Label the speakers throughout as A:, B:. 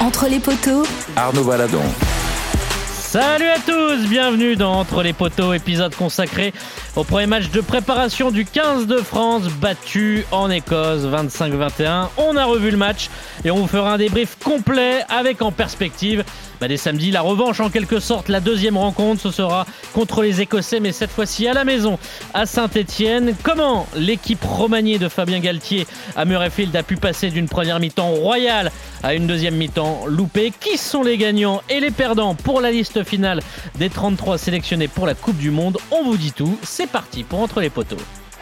A: Entre les poteaux,
B: Arnaud Valadon.
C: Salut à tous, bienvenue dans Entre les poteaux, épisode consacré au premier match de préparation du 15 de France, battu en Écosse 25-21. On a revu le match et on vous fera un débrief complet avec en perspective bah, dès samedi la revanche en quelque sorte. La deuxième rencontre, ce sera contre les Écossais, mais cette fois-ci à la maison, à Saint-Etienne. Comment l'équipe remaniée de Fabien Galtier à Murrayfield a pu passer d'une première mi-temps royale à une deuxième mi-temps loupée? Qui sont les gagnants et les perdants pour la liste finale des 33 sélectionnés pour la Coupe du Monde On vous dit tout, c'est parti pour Entre les poteaux.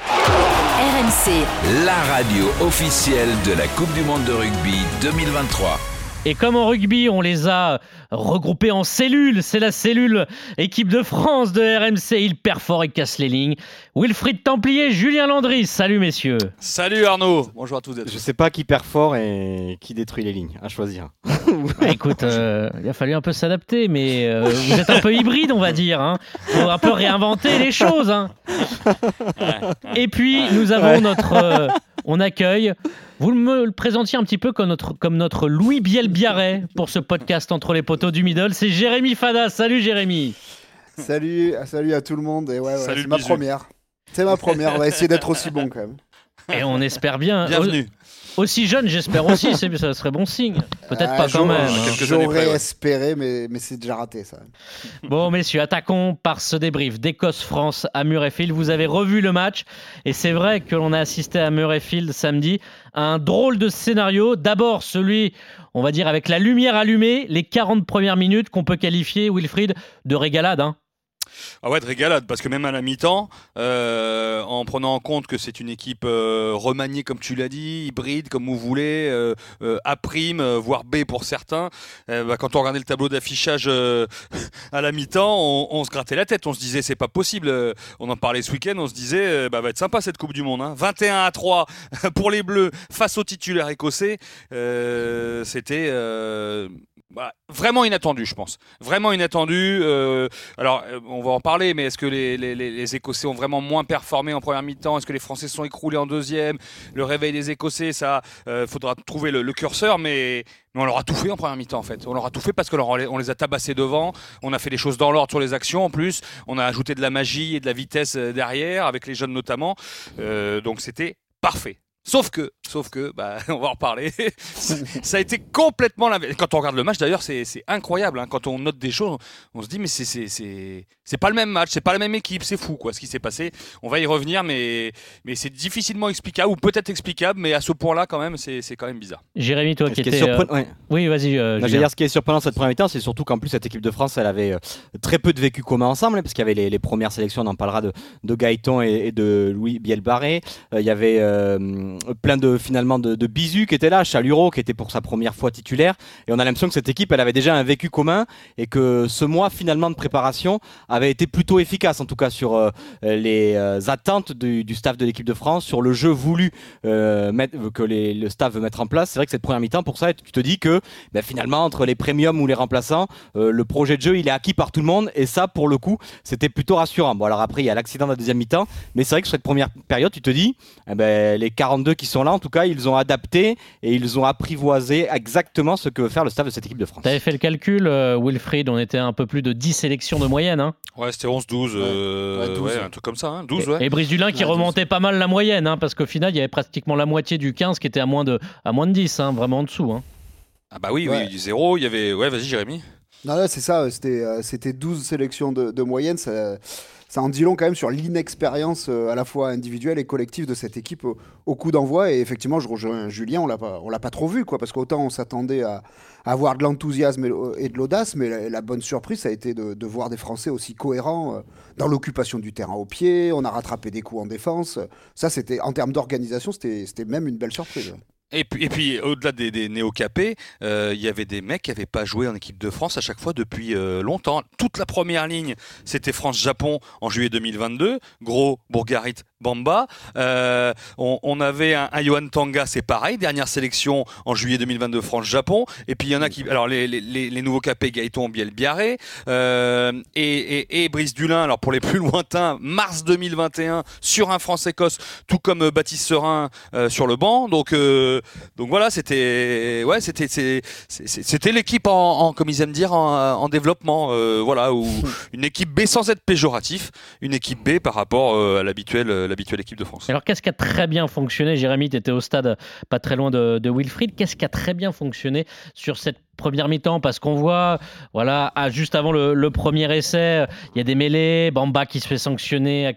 A: RMC,
B: La radio officielle de la Coupe du Monde de rugby 2023.
C: Et comme en rugby, on les a regroupés en cellules, c'est la cellule équipe de France de RMC, il perd fort et casse les lignes. Wilfried Templier, Julien Landry, salut messieurs.
D: Salut Arnaud, bonjour à tous et à tous.
E: Je sais pas qui perd fort et qui détruit les lignes, à choisir.
C: Bah, écoute, euh, il a fallu un peu s'adapter, mais euh, vous êtes un peu hybride, on va dire. Hein. Faut un peu réinventer les choses. hein. Et puis, nous avons notre... euh, on accueille... Vous me le présentiez un petit peu comme notre, comme notre Louis Biel-Biarret pour ce podcast entre les poteaux du middle. C'est Jérémy Fada. Salut Jérémy.
F: Salut, salut à tout le monde. Et ouais, ouais,
D: Salut
F: c'est ma première. C'est ma première. On va essayer d'être aussi bon quand même.
C: Et on espère bien.
D: Bienvenue.
C: Au- aussi jeune, j'espère aussi. Ça serait bon signe. Peut-être
F: Ah,
C: pas quand même. hein.
F: J'aurais espéré, mais, mais c'est déjà raté ça.
C: Bon, messieurs, attaquons par ce débrief d'Écosse-France à Murrayfield. Vous avez revu le match et c'est vrai que l'on a assisté à Murrayfield samedi à un drôle de scénario. D'abord, celui, on va dire, avec la lumière allumée, les 40 premières minutes qu'on peut qualifier, Wilfried, de régalade. hein.
D: Ah ouais, de régalade, parce que même à la mi-temps, euh, en prenant en compte que c'est une équipe euh, remaniée, comme tu l'as dit, hybride, comme vous voulez, euh, A prime, voire B pour certains, bah, quand on regardait le tableau d'affichage à la mi-temps, on, se grattait la tête, on se disait c'est pas possible. On en parlait ce week-end, on se disait bah, va être sympa cette Coupe du Monde. hein. 21 à 3 pour les Bleus face aux titulaires écossais, c'était bah, vraiment inattendu, je pense. Vraiment inattendu. Euh, alors, euh, on va en parler, mais est-ce que les, Écossais ont vraiment moins performé en première mi-temps? Est-ce que les Français sont écroulés en deuxième? Le réveil des Écossais, ça, euh, faudra trouver le, curseur, mais, on leur a tout fait en première mi-temps, en fait. On leur a tout fait parce qu'on leur- on les a tabassés devant. On a fait les choses dans l'ordre sur les actions, en plus. On a ajouté de la magie et de la vitesse euh, derrière, avec les jeunes notamment. Donc, c'était parfait. Sauf que, sauf que, bah, on va en reparler. ça a été complètement l'inverse. Quand on regarde le match, d'ailleurs, c'est incroyable. hein. Quand on note des choses, on se dit, mais c'est- pas le même match, c'est pas la même équipe, c'est fou, quoi, ce qui s'est passé. On va y revenir, mais, mais c'est difficilement explicable, ou peut-être explicable, mais à ce point-là, quand même, c'est quand même bizarre.
C: Jérémy, toi qui étais. euh,
E: surprenant- ouais.
C: Oui, vas-y. euh,
E: dire, ce qui est surprenant cette première mi-temps, c'est surtout qu'en plus cette équipe de France, elle avait euh, très peu de vécu commun ensemble, hein, parce qu'il y avait les, les premières sélections, on en parlera de, de Gaëtan et, et de Louis Bielbarré. Euh, il y avait euh, plein de finalement de, de qui étaient là, Chaluro qui était pour sa première fois titulaire, et on a l'impression que cette équipe, elle avait déjà un vécu commun et que ce mois finalement de préparation avait été plutôt efficace, en tout cas sur euh, les euh, attentes du, staff de l'équipe de France, sur le jeu voulu euh, que le staff veut mettre en place. C'est vrai que cette première mi-temps, pour ça, tu te dis que ben, finalement, entre les premiums ou les remplaçants, le projet de jeu, il est acquis par tout le monde. Et ça, pour le coup, c'était plutôt rassurant. Bon, alors après, il y a l'accident de la deuxième mi-temps. Mais c'est vrai que sur cette première période, tu te dis, eh ben, les 42 qui sont là, en tout cas, ils ont adapté et ils ont apprivoisé exactement ce que veut faire le staff de cette équipe de France.
C: T'avais fait le calcul, euh, Wilfried, on était un peu plus de 10 sélections de moyenne. Hein.
D: Ouais, c'était 11-12, euh,
F: Ouais, 12,
D: ouais,
F: ouais.
D: un truc comme ça, hein, 12,
C: Et-
D: ouais.
C: Brice Dulin qui remontait pas mal la moyenne, hein, parce qu'au final, il y avait pratiquement la moitié du 15 qui était à moins de, à moins de 10, hein, vraiment en dessous. hein.
D: Ah bah oui, oui, zéro, il y avait... Ouais, vas-y, Jérémy.
F: Non, là, c'est ça. C'était euh, c'était 12 sélections de, de moyenne. Ça, ça en dit long quand même sur l'inexpérience euh, à la fois individuelle et collective de cette équipe au, coup d'envoi. Et effectivement, je rejoins Julien. On l'a pas, on l'a pas trop vu, quoi, parce qu'autant on s'attendait à, avoir de l'enthousiasme et, de l'audace, mais la, bonne surprise, ça a été de, voir des Français aussi cohérents euh, dans l'occupation du terrain au pied. On a rattrapé des coups en défense. Ça, c'était en termes d'organisation, c'était même une belle surprise.
D: Et puis, et puis au-delà des, des néo-capés, euh, il y avait des mecs qui n'avaient pas joué en équipe de France à chaque fois depuis euh, longtemps. Toute la première ligne, c'était France-Japon en juillet 2022. Gros, Bourgarit, Bamba. Euh, on, avait un, un Tanga, c'est pareil, dernière sélection en juillet 2022 France-Japon. Et puis il y en a qui, alors les, les, nouveaux capés Gaëton Biel-Biarré et, et, Brice Dulin. Alors pour les plus lointains, mars 2021 sur un France-Écosse, tout comme Baptiste Serin sur le banc. Donc euh, donc voilà, c'était ouais, c'était c'est- c'est- c'était l'équipe en, en- comme ils aiment dire en, en développement, euh, voilà, ou une équipe B sans être péjoratif, une équipe B par rapport euh, à l'habituelle euh, l'habituelle équipe de France.
C: Alors, qu'est-ce qui a très bien fonctionné Jérémy, tu étais au stade pas très loin de, de Wilfried. Qu'est-ce qui a très bien fonctionné sur cette première mi-temps Parce qu'on voit, voilà, juste avant le, premier essai, il y a des mêlées, Bamba qui se fait sanctionner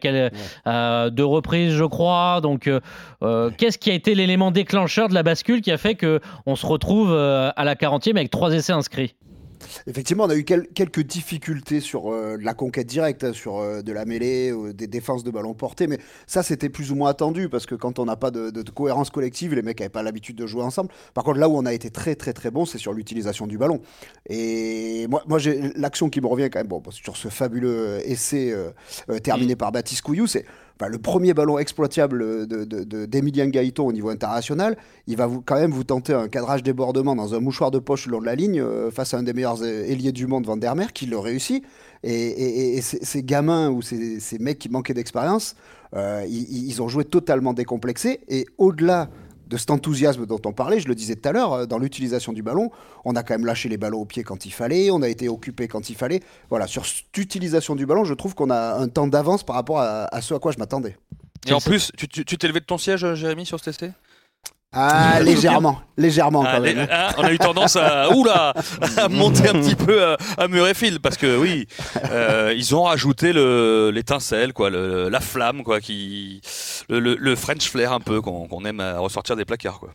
C: à deux reprises, je crois. Donc, euh, euh, qu'est-ce qui a été l'élément déclencheur de la bascule qui a fait que on se retrouve euh, à la 40e avec trois essais inscrits?
F: Effectivement, on a eu quel- quelques difficultés sur euh, la conquête directe, hein, sur euh, de la mêlée, euh, des défenses de ballon porté, mais ça c'était plus ou moins attendu parce que quand on n'a pas de, de- de cohérence collective, les mecs n'avaient pas l'habitude de jouer ensemble. Par contre, là où on a été très très très bon, c'est sur l'utilisation du ballon. Et moi, moi j'ai l'action qui me revient quand même, bon, sur ce fabuleux essai terminé par Baptiste Couillou, c'est le premier ballon exploitable de- de- de- d'Emilien Gaëton au niveau international. Il va quand même vous tenter un cadrage débordement dans un mouchoir de poche le long de la ligne euh, face à un des meilleurs ailiers du monde, Van der Mer, qui le réussit. Et, ces, gamins ou ces, ces mecs qui manquaient d'expérience, euh, ils, ils ont joué totalement décomplexés. Et au-delà de cet enthousiasme dont on parlait, je le disais tout à l'heure, euh, dans l'utilisation du ballon, on a quand même lâché les ballons au pied quand il fallait, on a été occupé quand il fallait. Voilà, sur cette utilisation du ballon, je trouve qu'on a un temps d'avance par rapport à, à ce à quoi je m'attendais.
D: Et en plus, tu t'es levé de ton siège, euh, Jérémy, sur cet essai?
F: Ah, légèrement, légèrement
D: Ah,
F: quand
D: les-
F: même.
D: hein, On a eu tendance à, oula, à monter un petit peu à, à mur et fil parce que oui, euh, ils ont rajouté le- l'étincelle, quoi, le- la flamme, quoi, qui, le, le- le French flair un peu qu'on qu'on aime à ressortir des placards, quoi.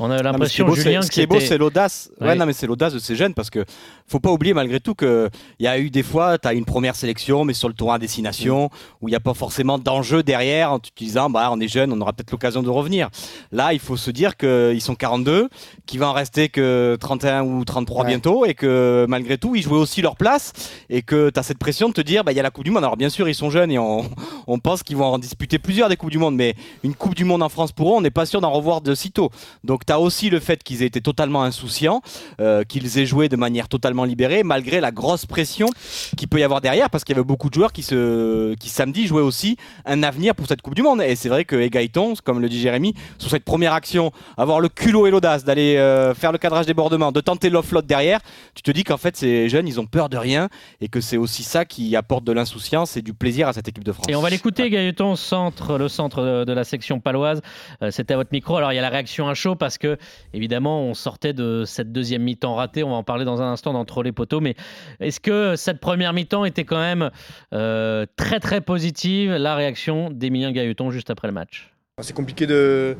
C: On a l'impression, Julien,
E: ce qui est beau, c'est l'audace. Ouais, non, mais c'est l'audace de ces jeunes parce que faut pas oublier malgré tout que il y a eu des fois, tu as une première sélection, mais sur le tour à destination où il n'y a pas forcément d'enjeu derrière en te disant, bah, on est jeune, on aura peut-être l'occasion de revenir. Là, il faut se dire qu'ils sont 42, qu'il va en rester que 31 ou 33
F: Ouais.
E: bientôt et que malgré tout, ils jouaient aussi leur place et que tu as cette pression de te dire, bah, il y a la Coupe du Monde. Alors, bien sûr, ils sont jeunes et on, on pense qu'ils vont en disputer plusieurs des Coupes du Monde, mais une Coupe du Monde en France pour eux, on n'est pas sûr d'en revoir de sitôt. Donc tu as aussi le fait qu'ils aient été totalement insouciants, euh, qu'ils aient joué de manière totalement libérée, malgré la grosse pression qu'il peut y avoir derrière, parce qu'il y avait beaucoup de joueurs qui, se, qui samedi jouaient aussi un avenir pour cette Coupe du Monde. Et c'est vrai que Egaïton, comme le dit Jérémy, sur cette première action, avoir le culot et l'audace d'aller euh, faire le cadrage débordement, de tenter l'offload derrière, tu te dis qu'en fait ces jeunes, ils ont peur de rien et que c'est aussi ça qui apporte de l'insouciance et du plaisir à cette équipe de France.
C: Et on va l'écouter, Gaëton, centre, le centre de, de la section paloise. Euh, C'était à votre micro. Alors, il y a la réaction à chaud parce que, évidemment, on sortait de cette deuxième mi-temps ratée. On va en parler dans un instant d'entre les poteaux. Mais est-ce que cette première mi-temps était quand même euh, très, très positive La réaction d'Emilien Gaëton juste après le match?
G: C'est compliqué de,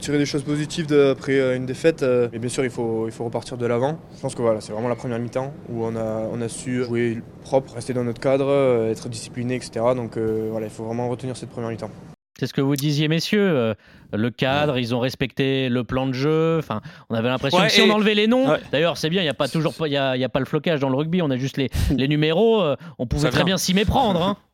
G: tirer des choses positives après euh, une défaite, euh, mais bien sûr il faut, repartir de l'avant. Je pense que voilà, c'est vraiment la première mi-temps où on a, su jouer propre, rester dans notre cadre, être discipliné, etc. Donc voilà, il faut vraiment retenir cette première mi-temps.
C: C'est ce que vous disiez, messieurs. euh, le cadre, ils ont respecté le plan de jeu. Enfin, on avait l'impression
D: Ouais,
C: que si
D: et-
C: on enlevait les noms,
D: Ouais.
C: d'ailleurs, c'est bien. Il n'y a pas toujours, il y a, il y a pas le flocage dans le rugby. On a juste les, les numéros. euh, on pouvait
D: Ça
C: très
D: vient.
C: bien s'y méprendre. hein.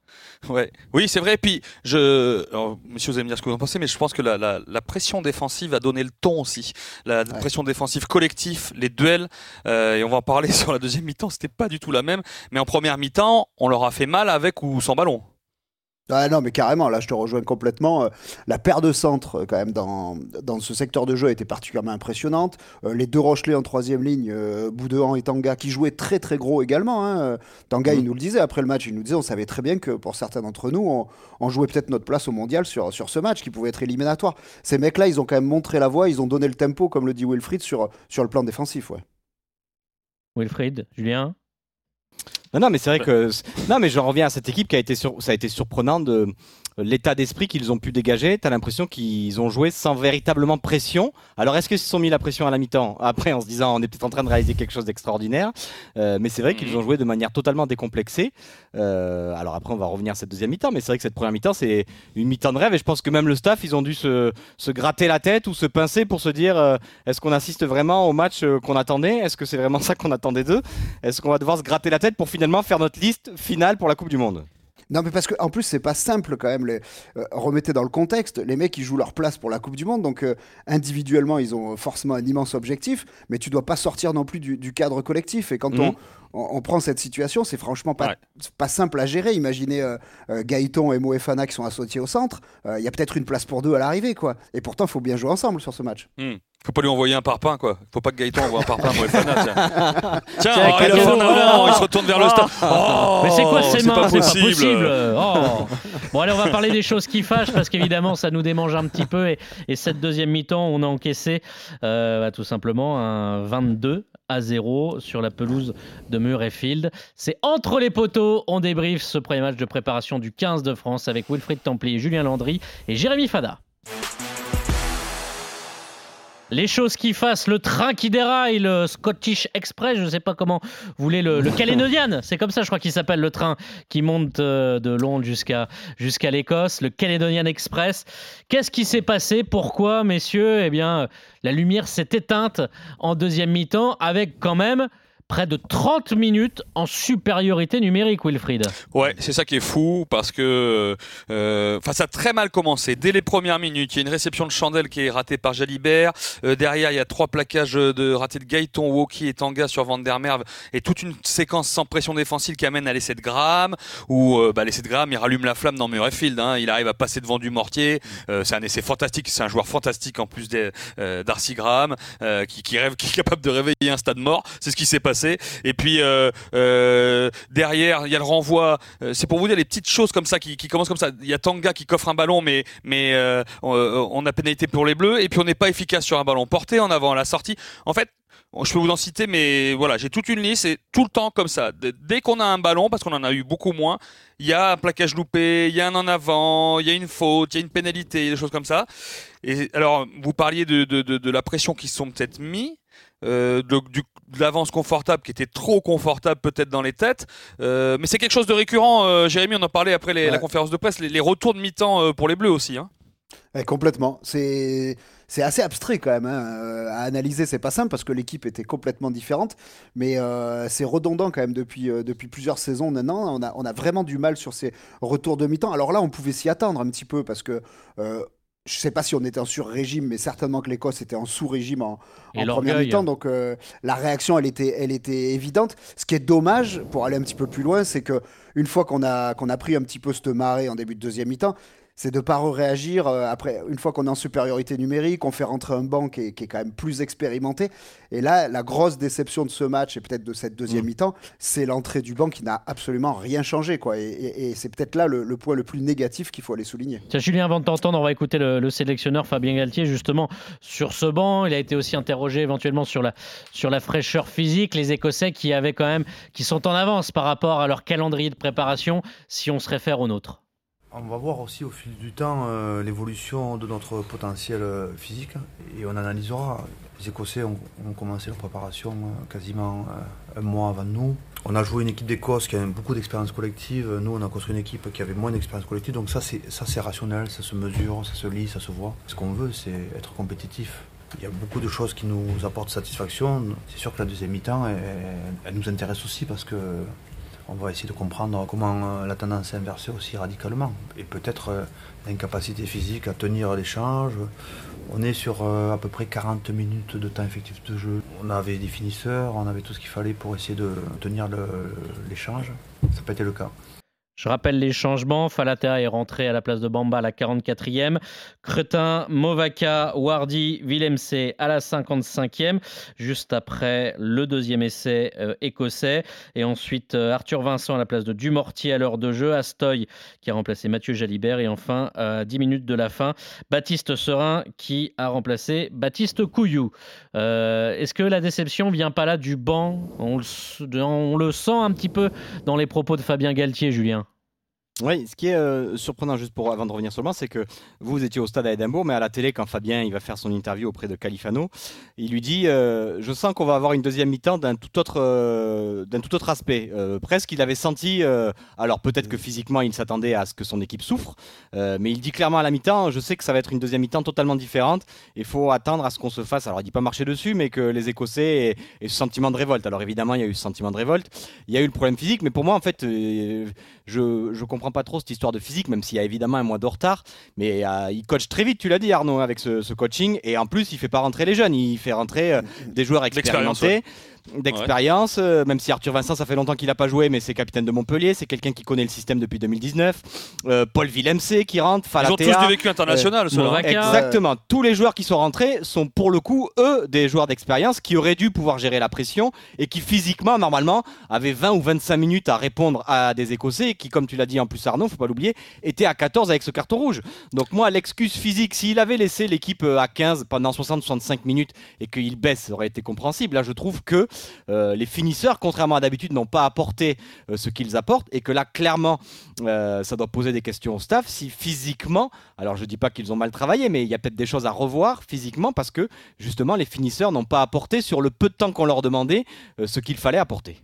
D: Ouais. Oui, c'est vrai. Puis, je, alors, monsieur, vous allez me dire ce que vous en pensez, mais je pense que la, la- la pression défensive a donné le ton aussi. La
F: Ouais.
D: pression défensive collective, les duels, euh, et on va en parler sur la deuxième mi-temps, c'était pas du tout la même. Mais en première mi-temps, on leur a fait mal avec ou sans ballon.
F: Ah non, mais carrément, là je te rejoins complètement. Euh, La paire de centres, euh, quand même, dans, dans ce secteur de jeu a été particulièrement impressionnante. Euh, les deux Rochelais en troisième ligne, Boudouan et Tanga, qui jouaient très très gros également. hein. Tanga, il nous le disait après le match, il nous disait on savait très bien que pour certains d'entre nous, on, on jouait peut-être notre place au mondial sur, sur ce match qui pouvait être éliminatoire. Ces mecs-là, ils ont quand même montré la voie, ils ont donné le tempo, comme le dit Wilfried, sur, sur le plan défensif. Ouais.
C: Wilfried, Julien.
E: Non, non, mais c'est vrai que. Non, mais j'en reviens à cette équipe qui a été sur... ça a été surprenant de l'état d'esprit qu'ils ont pu dégager. Tu as l'impression qu'ils ont joué sans véritablement pression. Alors, est-ce qu'ils se sont mis la pression à la mi-temps Après, en se disant, on est peut-être en train de réaliser quelque chose d'extraordinaire? Euh, mais c'est vrai qu'ils
D: Mhm.
E: ont joué de manière totalement décomplexée. Euh, alors, après, on va revenir à cette deuxième mi-temps. Mais c'est vrai que cette première mi-temps, c'est une mi-temps de rêve. Et je pense que même le staff, ils ont dû se, se gratter la tête ou se pincer pour se dire euh, est-ce qu'on assiste vraiment au match qu'on attendait? Est-ce que c'est vraiment ça qu'on attendait d'eux? Est-ce qu'on va devoir se gratter la tête pour finalement faire notre liste finale pour la Coupe du Monde?
F: Non, mais parce qu'en plus, c'est pas simple quand même. Les, euh, remettez dans le contexte, les mecs, ils jouent leur place pour la Coupe du Monde. Donc, euh, individuellement, ils ont forcément un immense objectif. Mais tu dois pas sortir non plus du, du cadre collectif. Et quand
D: Mhm.
F: on, on, on prend cette situation, c'est franchement pas,
D: Ouais.
F: c'est pas simple à gérer. Imaginez euh, euh, Gaëton et Moefana qui sont associés au centre. Euh, Il y a peut-être une place pour deux à l'arrivée, quoi. Et pourtant, il faut bien jouer ensemble sur ce match.
D: Faut pas lui envoyer un parpaing, quoi. Faut pas que Gaëtan envoie un parpaing à Moefana, tiens. Avant, il se retourne vers le stade.
C: Oh.
D: Oh,
C: Mais c'est quoi ces mains? C'est pas
D: possible.
C: Oh. Bon, allez, on va parler des choses qui fâchent parce qu'évidemment, ça nous démange un petit peu. Et, et cette deuxième mi-temps, on a encaissé euh, bah, tout simplement un 22 à 0 sur la pelouse de Murrayfield. C'est entre les poteaux. On débriefe ce premier match de préparation du 15 de France avec Wilfried Templier, Julien Landry et Jérémy Fada. Les choses qui fassent, le train qui déraille, le Scottish Express, je ne sais pas comment vous voulez le, le Caledonian, c'est comme ça je crois qu'il s'appelle le train qui monte euh, de Londres jusqu'à jusqu'à l'Écosse, le Caledonian Express. Qu'est-ce qui s'est passé? Pourquoi, messieurs? Eh bien, la lumière s'est éteinte en deuxième mi-temps avec quand même près de 30 minutes en supériorité numérique, Wilfried.
D: Ouais, c'est ça qui est fou parce que euh, ça a très mal commencé. Dès les premières minutes, il y a une réception de Chandelle qui est ratée par Jalibert. Euh, derrière, il y a trois plaquages de ratés de Gaëton, Woki et Tanga sur Van der Merwe et toute une séquence sans pression défensive qui amène à l'essai de Graham où euh, bah, l'essai de Graham il rallume la flamme dans Murrayfield. Hein. Il arrive à passer devant du mortier. Euh, c'est un essai fantastique. C'est un joueur fantastique en plus euh, d'Arcy Graham qui, qui rêve, qui est capable de réveiller un stade mort. C'est ce qui s'est passé. Et puis euh, euh, derrière, il y a le renvoi. Euh, c'est pour vous dire les petites choses comme ça qui, qui commencent comme ça. Il y a Tanga qui coffre un ballon, mais on, a pénalité pour les Bleus. Et puis on n'est pas efficace sur un ballon porté en avant à la sortie. En fait. Je peux vous en citer, mais voilà, j'ai toute une liste et tout le temps comme ça. Dès qu'on a un ballon, parce qu'on en a eu beaucoup moins, il y a un plaquage loupé, il y a un en avant, il y a une faute, il y a une pénalité, des choses comme ça. Et alors, vous parliez de, la pression se sont peut-être mis, euh, de, du- de l'avance confortable qui était trop confortable peut-être dans les têtes. Euh, mais c'est quelque chose de récurrent. euh, Jérémy, on en parlait après les-
F: Ouais.
D: la conférence de presse, les, les retours de mi-temps pour les Bleus aussi. Hein.
F: Ouais, complètement. C'est c'est assez abstrait quand même hein. À analyser. C'est pas simple parce que l'équipe était complètement différente, mais euh, c'est redondant quand même depuis euh, depuis plusieurs saisons maintenant. On a on a vraiment du mal sur ces retours de mi-temps. Alors là, on pouvait s'y attendre un petit peu parce que. euh, je sais pas si on était en sur-régime, mais certainement que l'Écosse était en sous-régime en, en première mi-temps. Donc euh, la réaction, elle était, elle était évidente. Ce qui est dommage, pour aller un petit peu plus loin, c'est que une fois qu'on a, qu'on a pris un petit peu cette marée en début de deuxième mi-temps, c'est de pas réagir après une fois qu'on est en supériorité numérique, on fait rentrer un banc qui est, qui est quand même plus expérimenté. Et là, la grosse déception de ce match et peut-être de cette deuxième
C: Mm.
F: mi-temps, c'est l'entrée du banc qui n'a absolument rien changé, quoi. Et, et- et c'est peut-être là le, le point le plus négatif qu'il faut aller souligner.
C: Tiens, Julien, avant de t'entendre, on va écouter le, le sélectionneur Fabien Galtier, justement, sur ce banc. Il a été aussi interrogé éventuellement sur la, sur la fraîcheur physique. Les Écossais qui avaient quand même, qui sont en avance par rapport à leur calendrier de préparation, si on se réfère au nôtre.
H: On va voir aussi au fil du temps euh, l'évolution de notre potentiel euh, physique et on analysera. Les Écossais ont, commencé leur préparation euh, quasiment un mois avant nous. On a joué une équipe d'Écosse qui a beaucoup d'expérience collective. Nous, on a construit une équipe qui avait moins d'expérience collective. Donc ça, c'est rationnel, ça se mesure, ça se lit, ça se voit. Ce qu'on veut, c'est être compétitif. Il y a beaucoup de choses qui nous apportent satisfaction. C'est sûr que la deuxième mi-temps, elle nous intéresse aussi parce que on va essayer de comprendre comment euh, la tendance s'est inversée aussi radicalement. Et peut-être euh, l'incapacité physique à tenir l'échange. On est sur euh, à peu près 40 minutes de temps effectif de jeu. On avait des finisseurs, on avait tout ce qu'il fallait pour essayer de tenir l'échange. Ça n'a pas été le cas.
C: Je rappelle les changements. Falata est rentré à la place de Bamba à la 44e. Cretin, Movaka, Wardy, Villemc à la 55e, juste après le deuxième essai euh, écossais. Et ensuite, euh, Arthur Vincent à la place de Dumortier à l'heure de jeu. Astoy qui a remplacé Mathieu Jalibert. Et enfin, à 10 minutes de la fin, Baptiste Serin qui a remplacé Baptiste Couillou. Euh, Est-ce que la déception vient pas là du banc? On le, on le sent un petit peu dans les propos de Fabien Galtier, Julien.
E: Oui, ce qui est euh, surprenant, juste pour avant de revenir sur le banc, c'est que vous, étiez au stade à Édimbourg, mais à la télé, quand Fabien il va faire son interview auprès de Califano, il lui dit euh, Je sens qu'on va avoir une deuxième mi-temps d'un tout autre, euh, d'un tout autre aspect. Presque, il avait senti, alors peut-être que physiquement, il s'attendait à ce que son équipe souffre, mais il dit clairement à la mi-temps Je sais que ça va être une deuxième mi-temps totalement différente. Il faut attendre à ce qu'on se fasse. Alors, il dit pas marcher dessus, mais que les Écossais aient, ce sentiment de révolte. Alors, évidemment, il y a eu ce sentiment de révolte. Il y a eu le problème physique, mais pour moi, en fait, je, je comprends pas trop cette histoire de physique, même s'il y a évidemment un mois de retard. Mais euh, il coach très vite, tu l'as dit Arnaud, avec ce, ce coaching. Et en plus, il fait pas rentrer les jeunes, il fait rentrer euh, des joueurs
D: L'expérience,
E: expérimentés. D'expérience, euh, même si Arthur Vincent, ça fait longtemps qu'il n'a pas joué, mais c'est capitaine de Montpellier, c'est quelqu'un qui connaît le système depuis 2019. Euh, Paul Villemc qui rentre,
D: Ils ont tous
E: Falatea.
D: du vécu international.
C: Movaca.
E: Exactement. Tous les joueurs qui sont rentrés sont pour le coup, eux, des joueurs d'expérience qui auraient dû pouvoir gérer la pression et qui physiquement, normalement, avaient 20 ou 25 minutes à répondre à des Écossais et qui, comme tu l'as dit en plus Arnaud, faut pas l'oublier, étaient à 14 avec ce carton rouge. Donc moi, l'excuse physique, s'il avait laissé l'équipe euh, à 15 pendant 60-65 minutes et qu'il baisse, ça aurait été compréhensible. Là, je trouve que les finisseurs, contrairement à d'habitude, n'ont pas apporté euh, ce qu'ils apportent et que là, clairement, euh, ça doit poser des questions au staff si physiquement, alors je dis pas qu'ils ont mal travaillé, mais il y a peut-être des choses à revoir physiquement parce que justement les finisseurs n'ont pas apporté sur le peu de temps qu'on leur demandait euh, ce qu'il fallait apporter.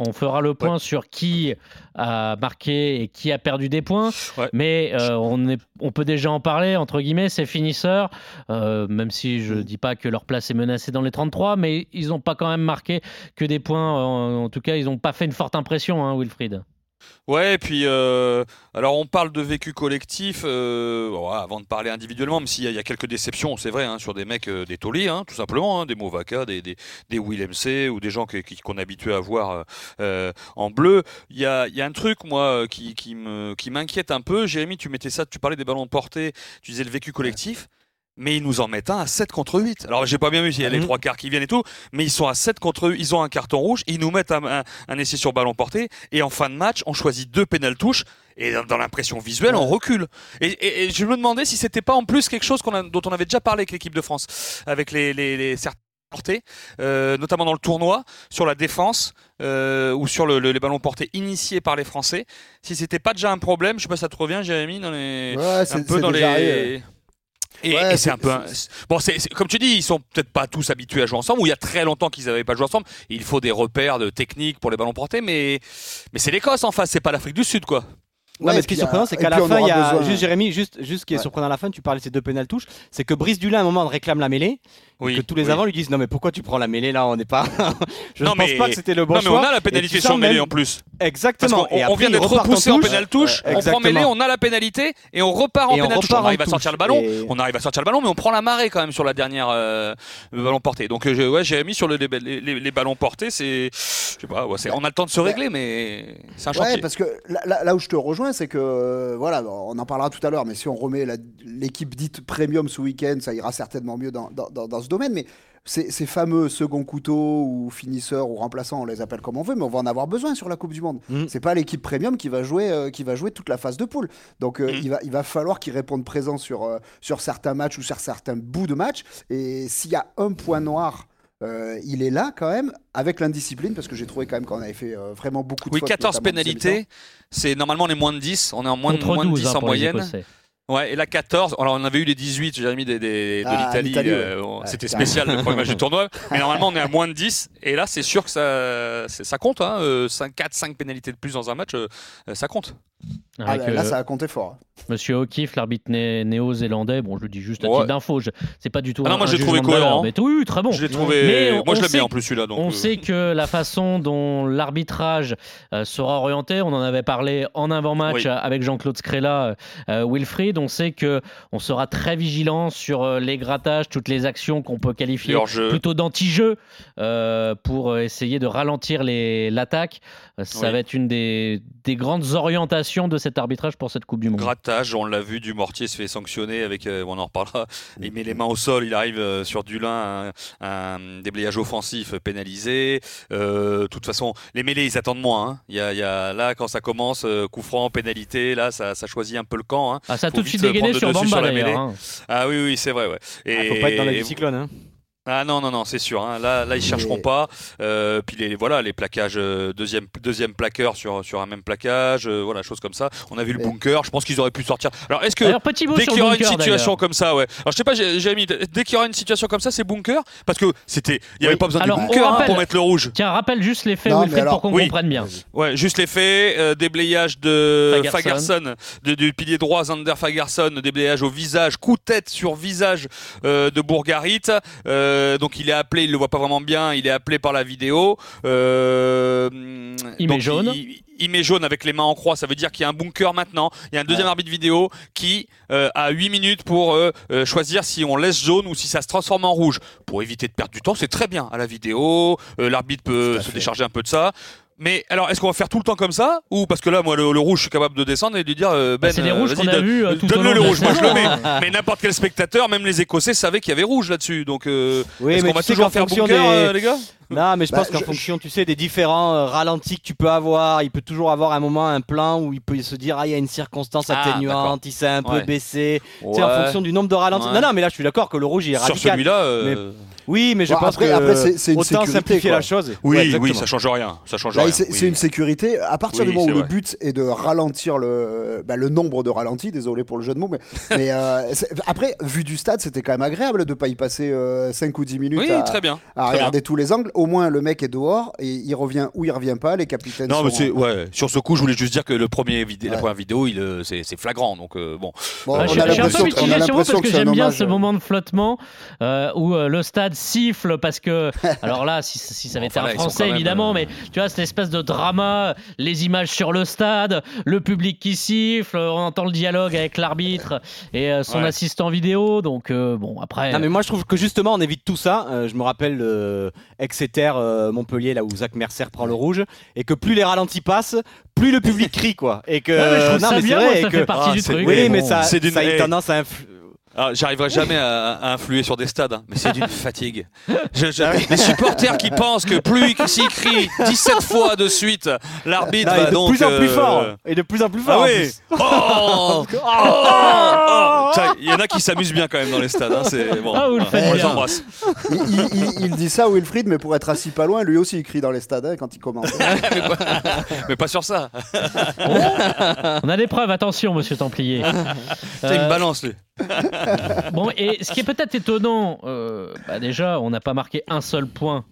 C: On fera le point sur qui a marqué et qui a perdu des points.
D: Ouais.
C: Mais euh, on, est- on peut déjà en parler, entre guillemets, ces finisseurs, euh, même si je ne dis pas que leur place est menacée dans les 33, mais ils n'ont pas quand même marqué que des points. En, en tout cas, ils n'ont pas fait une forte impression, hein, Wilfried.
D: Ouais, et puis euh, alors on parle de vécu collectif euh, avant de parler individuellement, même s'il y, a- quelques déceptions, c'est vrai, hein, sur des mecs, euh, des tauliers, hein, tout simplement, hein, des Movaka, des, des, des Will MC ou des gens qu'on est habitué à voir en bleu. Il y a, un truc, moi, qui, qui m'inquiète un peu. Jérémy, tu mettais ça, tu parlais des ballons portés, tu disais le vécu collectif. Mais ils nous en mettent un à 7 contre 8. Alors j'ai pas bien vu s'il y a les
E: Mhm.
D: trois quarts qui viennent et tout, mais ils sont à 7 contre 8, ils ont un carton rouge, ils nous mettent un, un- un essai sur ballon porté, et en fin de match, on choisit deux pénales touches, et dans, dans l'impression visuelle, on recule. Et, et- et je me demandais si c'était pas en plus quelque chose qu'on a- dont on avait déjà parlé avec l'équipe de France, avec les, les, les certains portés, euh, notamment dans le tournoi, sur la défense euh, ou sur le- le- les ballons portés initiés par les Français. Si c'était pas déjà un problème, je sais pas si ça te revient, Jérémy, dans les,
F: Ouais,
D: un peu dans les.
F: arrivé.
D: Et,
F: Ouais,
D: et c'est un peu un- bon c'est comme tu dis ils sont peut-être pas tous habitués à jouer ensemble ou il y a très longtemps qu'ils n'avaient pas joué ensemble. Il faut des repères de technique pour les ballons portés mais mais c'est l'Écosse en face c'est pas l'Afrique du Sud quoi.
E: Non,
F: Ouais,
E: mais ce qui est surprenant, c'est qu'à la fin, il y a
F: besoin-
E: juste Jérémy, juste, juste ce qui est
F: Ouais.
E: surprenant à la fin, tu parlais de ces deux pénales touches, c'est que Brice Dulin à un moment réclame la mêlée,
D: oui
E: que tous les
D: oui.
E: avants lui disent non mais pourquoi tu prends la mêlée là, on n'est pas. Je
D: Non,
E: ne pense
D: mais-
E: pas que c'était le bon
D: non mais
E: choix.
D: on a la pénalité sur mêlée
E: même-
D: en plus
E: Exactement.
D: parce qu'on
E: Et
D: on
E: après,
D: vient
E: ils
D: d'être repoussé en
E: touche.
D: pénale touche
E: Ouais,
D: on prend mêlée on a la pénalité et on repart en
E: Et on
D: pénale touche on arrive
E: en
D: à sortir le ballon
E: Et-
D: on arrive à sortir le ballon mais on prend la marée quand même sur la dernière euh, ballon porté donc euh, je- ouais Jérémy sur le- les, les- les- ballons portés c'est je sais pas ouais, on a le temps de se régler mais c'est un chantier
F: Ouais, parce que là, là- où je te rejoins, c'est que euh, voilà, on en parlera tout à l'heure, mais si on remet l'équipe dite premium ce week-end, ça ira certainement mieux dans, dans- dans- dans ce domaine. Mais ces, ces fameux second couteau ou finisseurs ou remplaçants, on les appelle comme on veut, mais on va en avoir besoin sur la Coupe du Monde.
E: Mhm.
F: C'est pas l'équipe premium qui va jouer, euh, qui va jouer toute la phase de poule. Donc euh,
D: Mhm.
F: il, va, il va falloir qu'ils répondent présent sur, euh, sur certains matchs ou sur certains bouts de match. Et s'il y a un point noir. euh, il est là quand même avec l'indiscipline parce que j'ai trouvé quand même qu'on avait fait euh, vraiment beaucoup de
D: oui
F: fautes,
D: 14
F: notamment en deuxième mi-temps.
D: pénalités c'est normalement on est moins de 10 on est en moins de, moins de
C: 12
D: 10
C: hein,
D: en
C: les
D: moyenne
C: Écossais.
D: Ouais, et là 14, alors on avait eu les 18, j'ai mis des, des- de
F: Ah,
D: l'Italie,
F: l'Italie,
D: euh,
F: ouais.
D: c'était spécial le premier match du tournoi, mais normalement on est à moins de 10, et là c'est sûr que ça, ça compte, hein, euh, 5, 4, 5 pénalités de plus dans un match, euh, ça compte.
F: Ah,
C: Avec,
F: là,
C: euh,
F: ça a compté fort.
C: Monsieur O'Keefe, l'arbitre né- néo-zélandais, bon, je le dis juste à
D: Ouais.
C: titre d'info, je- c'est pas du tout
D: Ah non, moi, l'ai trouvé cohérent.
C: Mais oui, oui, très bon.
D: je l'ai trouvé,
C: Mais on-
D: moi je l'aime bien en plus celui-là.
C: On
D: euh,
C: sait que la façon dont l'arbitrage euh, sera orienté, on en avait parlé en avant-match
D: Oui.
C: avec Jean-Claude Scrella, euh, Wilfried. On sait que on sera très vigilant sur les grattages, toutes les actions qu'on peut qualifier plutôt d'anti-jeu euh, pour essayer de ralentir l'attaque. Ça
D: Oui.
C: va être une des, des grandes orientations de cet arbitrage pour cette Coupe du Monde.
D: Grattage, on l'a vu, Dumortier se fait sanctionner avec, euh, on en reparlera, il met les mains au sol, il arrive euh, sur Dulin, un, un déblayage offensif pénalisé. Euh, De toute façon, les mêlées, ils attendent moins. hein. Il y a, il y a- là, quand ça commence, euh, coup franc, pénalité, là, ça, ça choisit un peu le camp. hein.
C: Ah, ça a tout de suite
D: euh,
C: dégainé sur Bamba
D: sur la mêlée.
C: hein.
D: Ah oui, oui, c'est vrai. Ouais.
E: Il
D: Et,
E: faut pas être dans la
D: et-
E: du cyclone.
D: Ah non, non, non, c'est sûr. hein. Là, là, ils
F: Mais-
D: chercheront pas. Euh, puis les, voilà, les plaquages, euh, deuxième, deuxième plaqueur sur, sur un même plaquage, euh, voilà, choses comme ça. On a vu le
F: Mais-
D: bunker. Je pense qu'ils auraient pu sortir. Alors, est-ce que
C: petit mot
D: dès qu'il y aura une situation comme ça, ouais. Alors, je sais pas, mis. Dès qu'il y aura une situation comme ça, c'est bunker? Parce que c'était, il y avait
E: Oui.
D: pas besoin
C: Alors,
D: du bunker hein,
C: rappelle-
D: pour mettre le rouge.
C: Tiens, rappelle juste les faits,
F: Non, alors-
C: pour qu'on
D: Oui.
C: comprenne bien.
D: Ouais, juste les faits, euh, déblayage de
C: Fagerson.
D: De- du pilier droit Zander Fagerson, déblayage au visage, coup de tête sur visage euh, de Bourgarit, euh, Euh, donc il est appelé, il le voit pas vraiment bien, il est appelé par la vidéo. Euh,
C: Il met jaune.
D: Il, il met jaune avec les mains en croix, ça veut dire qu'il y a un bunker maintenant. Il y a un deuxième arbitre vidéo qui euh, a 8 minutes pour choisir si on laisse jaune ou si ça se transforme en rouge. Pour éviter de perdre du temps, c'est très bien à la vidéo. L'arbitre peut se
F: fait.
D: décharger un peu de ça. Mais alors, est-ce qu'on va faire tout le temps comme ça Ou parce que là, moi, le, le rouge, je suis capable de descendre et de lui dire euh, Ben,
C: Bah, les
D: euh,
C: rouges
D: vas-y,
C: qu'on a
D: donne-
C: euh, tout
D: donne-le le
C: la
D: rouge, moi je le mets.
C: saison.
D: Mais n'importe quel spectateur, même les Écossais, savaient qu'il y avait rouge là-dessus. Donc, euh,
E: Oui,
D: est-ce qu'on va toujours faire bunker,
E: des-
D: euh, les gars?
E: Non, mais je
F: Bah,
E: pense qu'en
F: je-
E: fonction, tu sais, des différents euh, ralentis que tu peux avoir, il peut toujours avoir un moment, un plan où il peut se dire ah il y a une circonstance
D: Ah,
E: atténuante, il s'est un peu
D: Ouais.
E: baissé. Tu sais, en fonction du nombre de ralentis.
D: Ouais.
E: Non, non, mais là je suis d'accord que le rouge il est
D: Sur
E: radical.
D: celui-là, euh,
E: Oui, mais je
F: Bon,
E: pense
F: après-
E: que
F: après, une
E: autant
F: sécurité,
E: simplifier
F: quoi.
E: la chose.
D: oui,
E: Ouais,
D: oui, ça change rien. Ça change
F: Là,
D: rien.
F: c'est
D: oui.
F: une sécurité. À partir
D: Oui,
F: du moment où le but est de ralentir le, bah, le nombre de ralentis, désolé pour le jeu de mots, mais, mais euh, après, vu du stade, c'était quand même agréable de pas y passer 5 ou 10 minutes
D: Oui,
F: à,
D: très bien.
F: à
D: très
F: regarder tous les angles. Au moins, le mec est dehors et il revient ou il revient pas. Les capitaines
D: Non,
F: sont-
D: mais c'est ouais. Sur ce coup, je voulais juste dire que le premier la première vidéo, il euh, c'est c'est flagrant. Donc euh, bon.
F: Bon,
C: Bah,
F: on
C: je,
F: a
C: je suis un peu parce que j'aime bien ce moment de flottement euh, où euh, le stade siffle parce que alors là si, si ça avait été
D: Enfin,
C: un français évidemment
D: euh,
C: mais tu vois cette espèce de drama les images sur le stade le public qui siffle on entend le dialogue avec l'arbitre et euh, son
D: Ouais.
C: assistant vidéo donc euh, bon après
E: Non, mais moi je trouve que justement on évite tout ça. Euh, je me rappelle euh, Exeter euh, Montpellier là où Zach Mercer prend le rouge et que plus les ralentis passent, plus le public crie quoi. Et que
C: Ouais, mais je trouve
E: non
C: ça
E: mais c'est
C: bien,
E: vrai
C: moi,
E: et
C: ça
E: que
C: fait partie
D: Ah,
C: du
D: c'est-
C: truc
E: oui,
C: mais
E: mais
C: bon.
E: ça,
D: C'est d'une-
E: ça a une tendance à
D: j'arriverai jamais à, à influer sur des stades, hein, mais c'est d'une fatigue. Je- je- les supporters qui pensent que plus s'ils crient 17 fois de suite, l'arbitre
E: Non, et
D: va
E: de
D: donc.
E: plus en plus
D: euh,
E: fort et de plus en plus
D: Ah
E: fort. en
D: oui
E: plus.
D: Oh, oh, oh, oh. Tiens, Il y en a qui s'amusent bien quand même dans les stades. hein, c'est bon.
C: Ah, vous le faites
D: on les embrasse.
F: il, il- il- il dit ça, Wilfried, mais pour être assis pas loin, lui aussi il crie dans les stades hein, quand il commence.
D: mais, pas, mais pas sur ça.
C: on a des preuves attention monsieur Templier
D: T'as une
C: Euh,
D: balance, lui.
C: Bon, et ce qui est peut-être étonnant, euh, bah déjà, on n'a pas marqué un seul point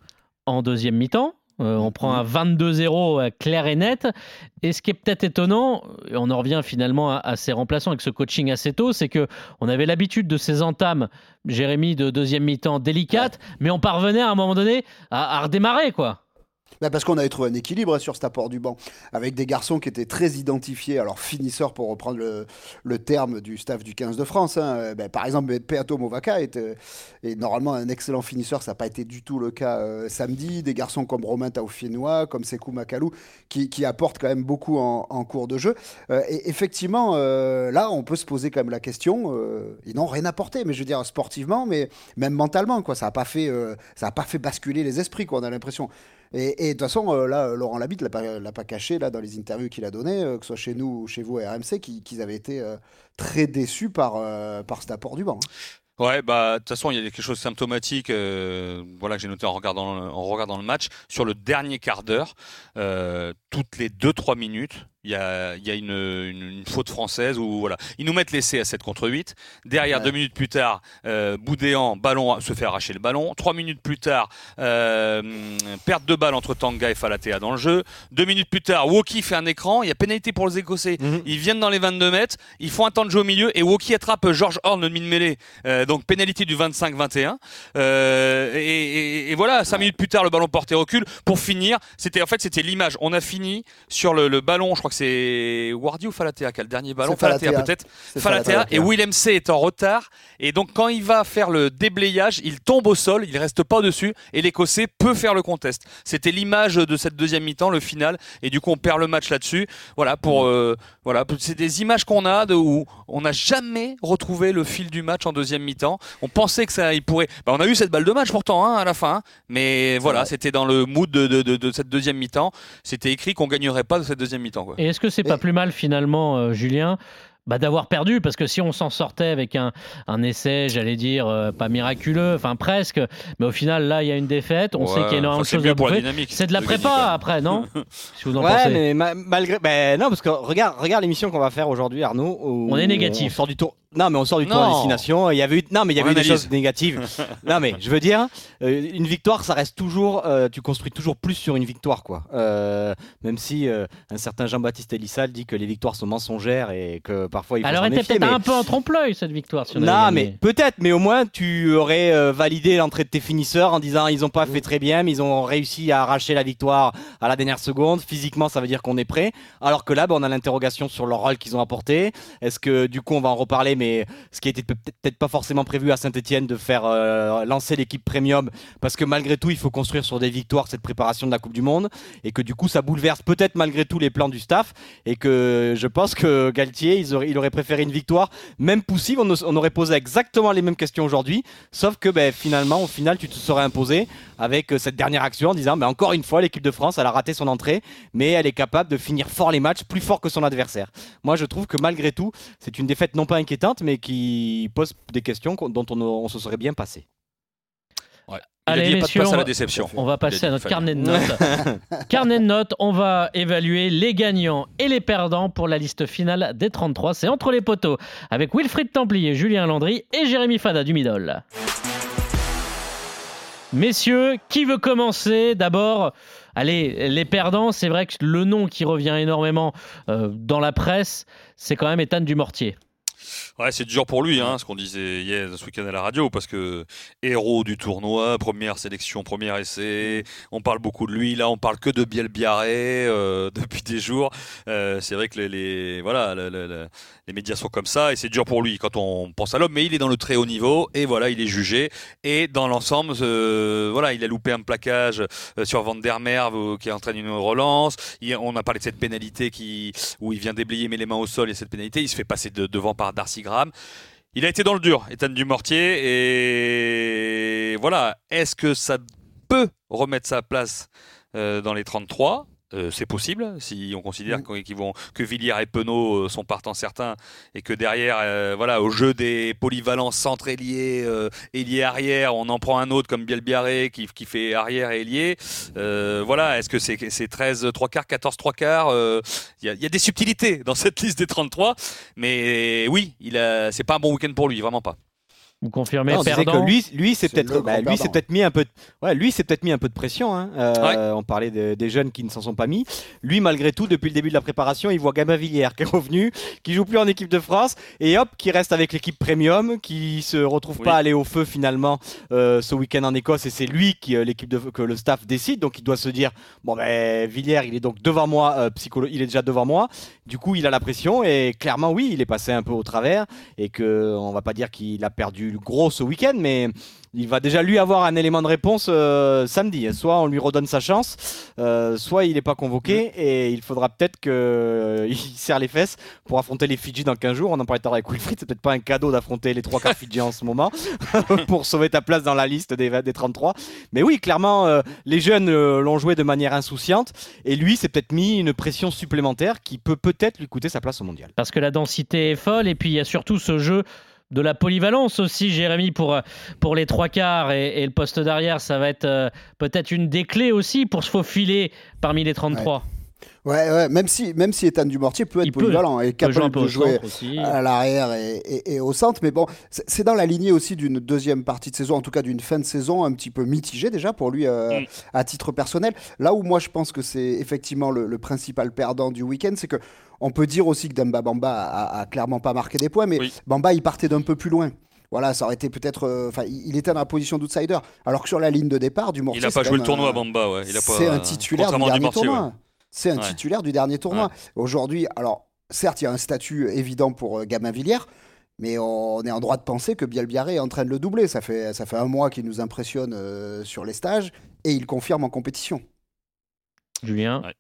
C: en deuxième mi-temps. Euh, on prend un 22-0 euh, clair et net. Et ce qui est peut-être étonnant, et on en revient finalement à, à ces remplaçants avec ce coaching assez tôt, c'est que on avait l'habitude de ces entames, Jérémy, de deuxième mi-temps délicates, mais on parvenait à un moment donné à, à redémarrer, quoi.
F: Bah, parce qu'on avait trouvé un équilibre sur cet apport du banc, avec des garçons qui étaient très identifiés, alors finisseurs pour reprendre le, terme du staff du 15 de France. hein. Euh, bah, par exemple, Peato Movaca est, euh, est normalement un excellent finisseur, ça n'a pas été du tout le cas euh, samedi. Des garçons comme Romain Taoufienois, comme Sekou Makalou, qui, apportent quand même beaucoup en, cours de jeu. Et effectivement, là, on peut se poser quand même la question, ils n'ont rien apporté, mais je veux dire sportivement, mais même mentalement, quoi. Ça n'a pas, fait, pas fait basculer les esprits, quoi, on a l'impression. Et, de toute façon, euh, là, Laurent Labitte l'a pas, l'a pas caché là dans les interviews qu'il a données, euh, que ce soit chez nous ou chez vous à RMC, qui- qu'ils avaient été euh, très déçus par, par cet apport du banc. hein.
D: Ouais, bah de toute façon, il y a quelque chose de symptomatique. voilà que j'ai noté en regardant en regardant le match sur le dernier quart d'heure, toutes les 2-3 minutes. Il y a, il y a une, une- une faute française où voilà, ils nous mettent l'essai à 7 contre 8. Derrière,
F: Ouais.
D: deux minutes plus tard, euh, Boudéan, ballon se fait arracher le ballon. Trois minutes plus tard, euh, perte de balle entre Tanga et Falatea dans le jeu. Deux minutes plus tard, Woki fait un écran. Il y a pénalité pour les Écossais.
E: Mhm.
D: Ils viennent dans les 22 mètres. Ils font un temps de jeu au milieu et Woki attrape George Horn, le mine-mêlée. Euh, donc pénalité du 25-21. Euh, et, et- et voilà, cinq minutes plus tard, le ballon porté recule. Pour finir, c'était en fait c'était l'image. On a fini sur le, le ballon. Je crois que c'est Wardy ou Falatea qui a le dernier ballon.
F: Falatea.
D: peut-être. Falatea
F: Falatea.
D: et Willem C est en retard et donc quand il va faire le déblayage, il tombe au sol, il reste pas dessus et l'Écossais peut faire le contest. C'était l'image de cette deuxième mi-temps, le final et du coup on perd le match là-dessus. Voilà pour euh, voilà, c'est des images qu'on a de où on n'a jamais retrouvé le fil du match en deuxième mi-temps. On pensait que ça il pourrait. Bah, on a eu cette balle de match pourtant hein, à la fin, hein. mais voilà, c'était dans le mood de, de- de- de cette deuxième mi-temps. C'était écrit qu'on gagnerait pas de cette deuxième mi-temps.
C: Et est-ce que c'est pas
F: Et-
C: plus mal finalement, euh, Julien bah, d'avoir perdu? Parce que si on s'en sortait avec un, un essai, j'allais dire euh, pas miraculeux, enfin presque, mais au final là il y a une défaite, on sait qu'il y a énormément
D: enfin,
C: de choses à bouffer. C'est de la
D: de
C: prépa après, non? Si vous en
E: ouais,
C: pensez?
E: mais ma- malgré. Ben non, parce que regarde, regarde l'émission qu'on va faire aujourd'hui, Arnaud.
C: On est négatif.
E: On sort du tour. Non, mais on sort du tour à destination. Il y avait eu, non, mais il y
D: On
E: avait eu des
D: analyse.
E: choses négatives. non, mais je veux dire, euh, une victoire, ça reste toujours. euh, tu construis toujours plus sur une victoire, quoi. Euh, même si euh, un certain Jean-Baptiste Elissal dit que les victoires sont mensongères et que parfois il faut
C: Elle
E: s'en
C: aurait été
E: méfier,
C: peut-être
E: mais-
C: un peu en trompe-l'œil cette victoire. Si on avait
E: non,
C: gagné.
E: mais peut-être, mais au moins tu aurais euh, validé l'entrée de tes finisseurs en disant ils ont pas fait très bien, mais ils ont réussi à arracher la victoire à la dernière seconde. Physiquement, ça veut dire qu'on est prêt. Alors que là, bah, on a l'interrogation sur leur rôle qu'ils ont apporté. Est-ce que du coup, on va en reparler, mais ce qui était peut- peut-être pas forcément prévu à Saint-Etienne de faire euh, lancer l'équipe premium, parce que malgré tout, il faut construire sur des victoires cette préparation de la Coupe du Monde, et que du coup, ça bouleverse peut-être malgré tout les plans du staff, et que je pense que Galtier, il aurait préféré une victoire même poussive, on, aurait posé exactement les mêmes questions aujourd'hui, sauf que ben, finalement, au final, tu te serais imposé avec euh, cette dernière action en disant, ben, encore une fois, l'équipe de France, elle a raté son entrée, mais elle est capable de finir fort les matchs, plus fort que son adversaire. Moi, je trouve que malgré tout, c'est une défaite non pas inquiétante, mais qui pose des questions dont on, on se serait bien passé.
C: Allez, messieurs, on
D: à la
C: va-
D: déception.
C: On va passer à notre carnet de notes. carnet de notes, on va évaluer les gagnants et les perdants pour la liste finale des 33. C'est entre les poteaux avec Wilfried Templier, Julien Landry et Jérémy Fada du Midol. Messieurs, qui veut commencer D'abord, allez, les perdants, c'est vrai que le nom qui revient énormément euh, dans la presse, c'est quand même Ethan Dumortier.
D: Ouais, c'est dur pour lui, hein, ce qu'on disait hier ce week-end à la radio, parce que héros du tournoi, première sélection, premier essai, on parle beaucoup de lui. Là, on parle que de Biel Biarré euh, depuis des jours. Euh, c'est vrai que les, les- voilà, le- le- le- les médias sont comme ça, et c'est dur pour lui quand on pense à l'homme. Mais il est dans le très haut niveau, et voilà, il est jugé. Et dans l'ensemble, euh, voilà, il a loupé un plaquage euh, sur Van der Merwe qui entraîne une relance. Il- on a parlé de cette pénalité qui, où il vient déblayer, met les mains au sol, et cette pénalité, il se fait passer de- devant par Darcy Il a été dans le dur, Ethan Dumortier, et voilà. Est-ce que ça peut remettre sa place euh, dans les 33 Euh, c'est possible si on considère
F: Mm.
D: qu'ils vont que Villiers et Penaud euh, sont partants certains et que derrière euh, voilà au jeu des polyvalents centre ailier euh, ailier arrière on en prend un autre comme Bielbiaré qui, qui fait arrière et ailier euh, voilà est-ce que c'est c'est 13 3 quarts 14 3 quarts euh, il y, a- il y a des subtilités dans cette liste des 33 mais oui il a c'est pas un bon week-end pour lui vraiment pas
C: Vous confirmez,
E: Non, on disait
C: perdant
E: que lui, lui c'est peut-être, bah, lui, c'est peut-être mis un peu, de, ouais, lui, c'est peut-être mis un peu de pression. hein. Euh, On parlait de- des jeunes qui ne s'en sont pas mis. Lui, malgré tout, depuis le début de la préparation, il voit Gama Villière qui est revenu, qui joue plus en équipe de France, et hop, qui reste avec l'équipe premium, qui se retrouve
D: Oui.
E: pas aller au feu finalement euh, ce week-end en Écosse, et c'est lui qui, euh, l'équipe de, que le staff décide. Donc, il doit se dire, bon ben, Villière, il est donc devant moi, euh, psycholo- il est déjà devant moi. Du coup, il a la pression, et clairement, oui, il est passé un peu au travers, et que on va pas dire qu'il a perdu gros ce week-end, mais il va déjà lui avoir un élément de réponse euh, samedi. Soit on lui redonne sa chance, euh, soit il n'est pas convoqué et il faudra peut-être qu'il serre les fesses pour affronter les Fidji dans 15 jours. On en parlait l'heure avec Wilfried, c'est peut-être pas un cadeau d'affronter les trois quarts Fidji en ce moment pour sauver ta place dans la liste des, 20 des 33. Mais oui, clairement, euh, les jeunes euh, l'ont joué de manière insouciante et lui s'est peut-être mis une pression supplémentaire qui peut peut-être lui coûter sa place au mondial.
C: parce que la densité est folle et puis il y a surtout ce jeu de la polyvalence aussi, Jérémy, pour, euh, pour les trois quarts et, le poste d'arrière, ça va être euh, peut-être une des clés aussi pour se faufiler parmi les 33.
F: Ouais, ouais, même si, même si Ethan Dumortier peut être
C: Il
F: polyvalent et
C: peut
F: capable de jouer
C: aussi.
F: à l'arrière et, et- et au centre. Mais bon, c'est dans la lignée aussi d'une deuxième partie de saison, en tout cas d'une fin de saison un petit peu mitigée déjà pour lui euh,
D: Mm.
F: à titre personnel. Là où moi je pense que c'est effectivement le, le principal perdant du week-end, c'est que on peut dire aussi que Demba Bamba a, a clairement pas marqué des points, mais
D: Oui.
F: Bamba il partait d'un peu plus loin. Voilà, ça aurait été peut-être. euh, Enfin, il il était dans la position d'outsider. Alors que sur la ligne de départ, du
D: il a pas joué le tournoi Bamba ouais
F: c'est un titulaire du
D: à
F: dernier
D: Dumortier,
F: tournoi.
D: ouais.
F: C'est un
D: Ouais.
F: titulaire du dernier tournoi. Aujourd'hui, alors certes, il y a un statut évident pour euh, Gamin Villière, mais on est en droit de penser que Bielbiaré est en train de le doubler. Ça fait, ça fait un mois qu'il nous impressionne euh, sur les stages et il confirme en compétition.
C: Julien?
D: Ouais.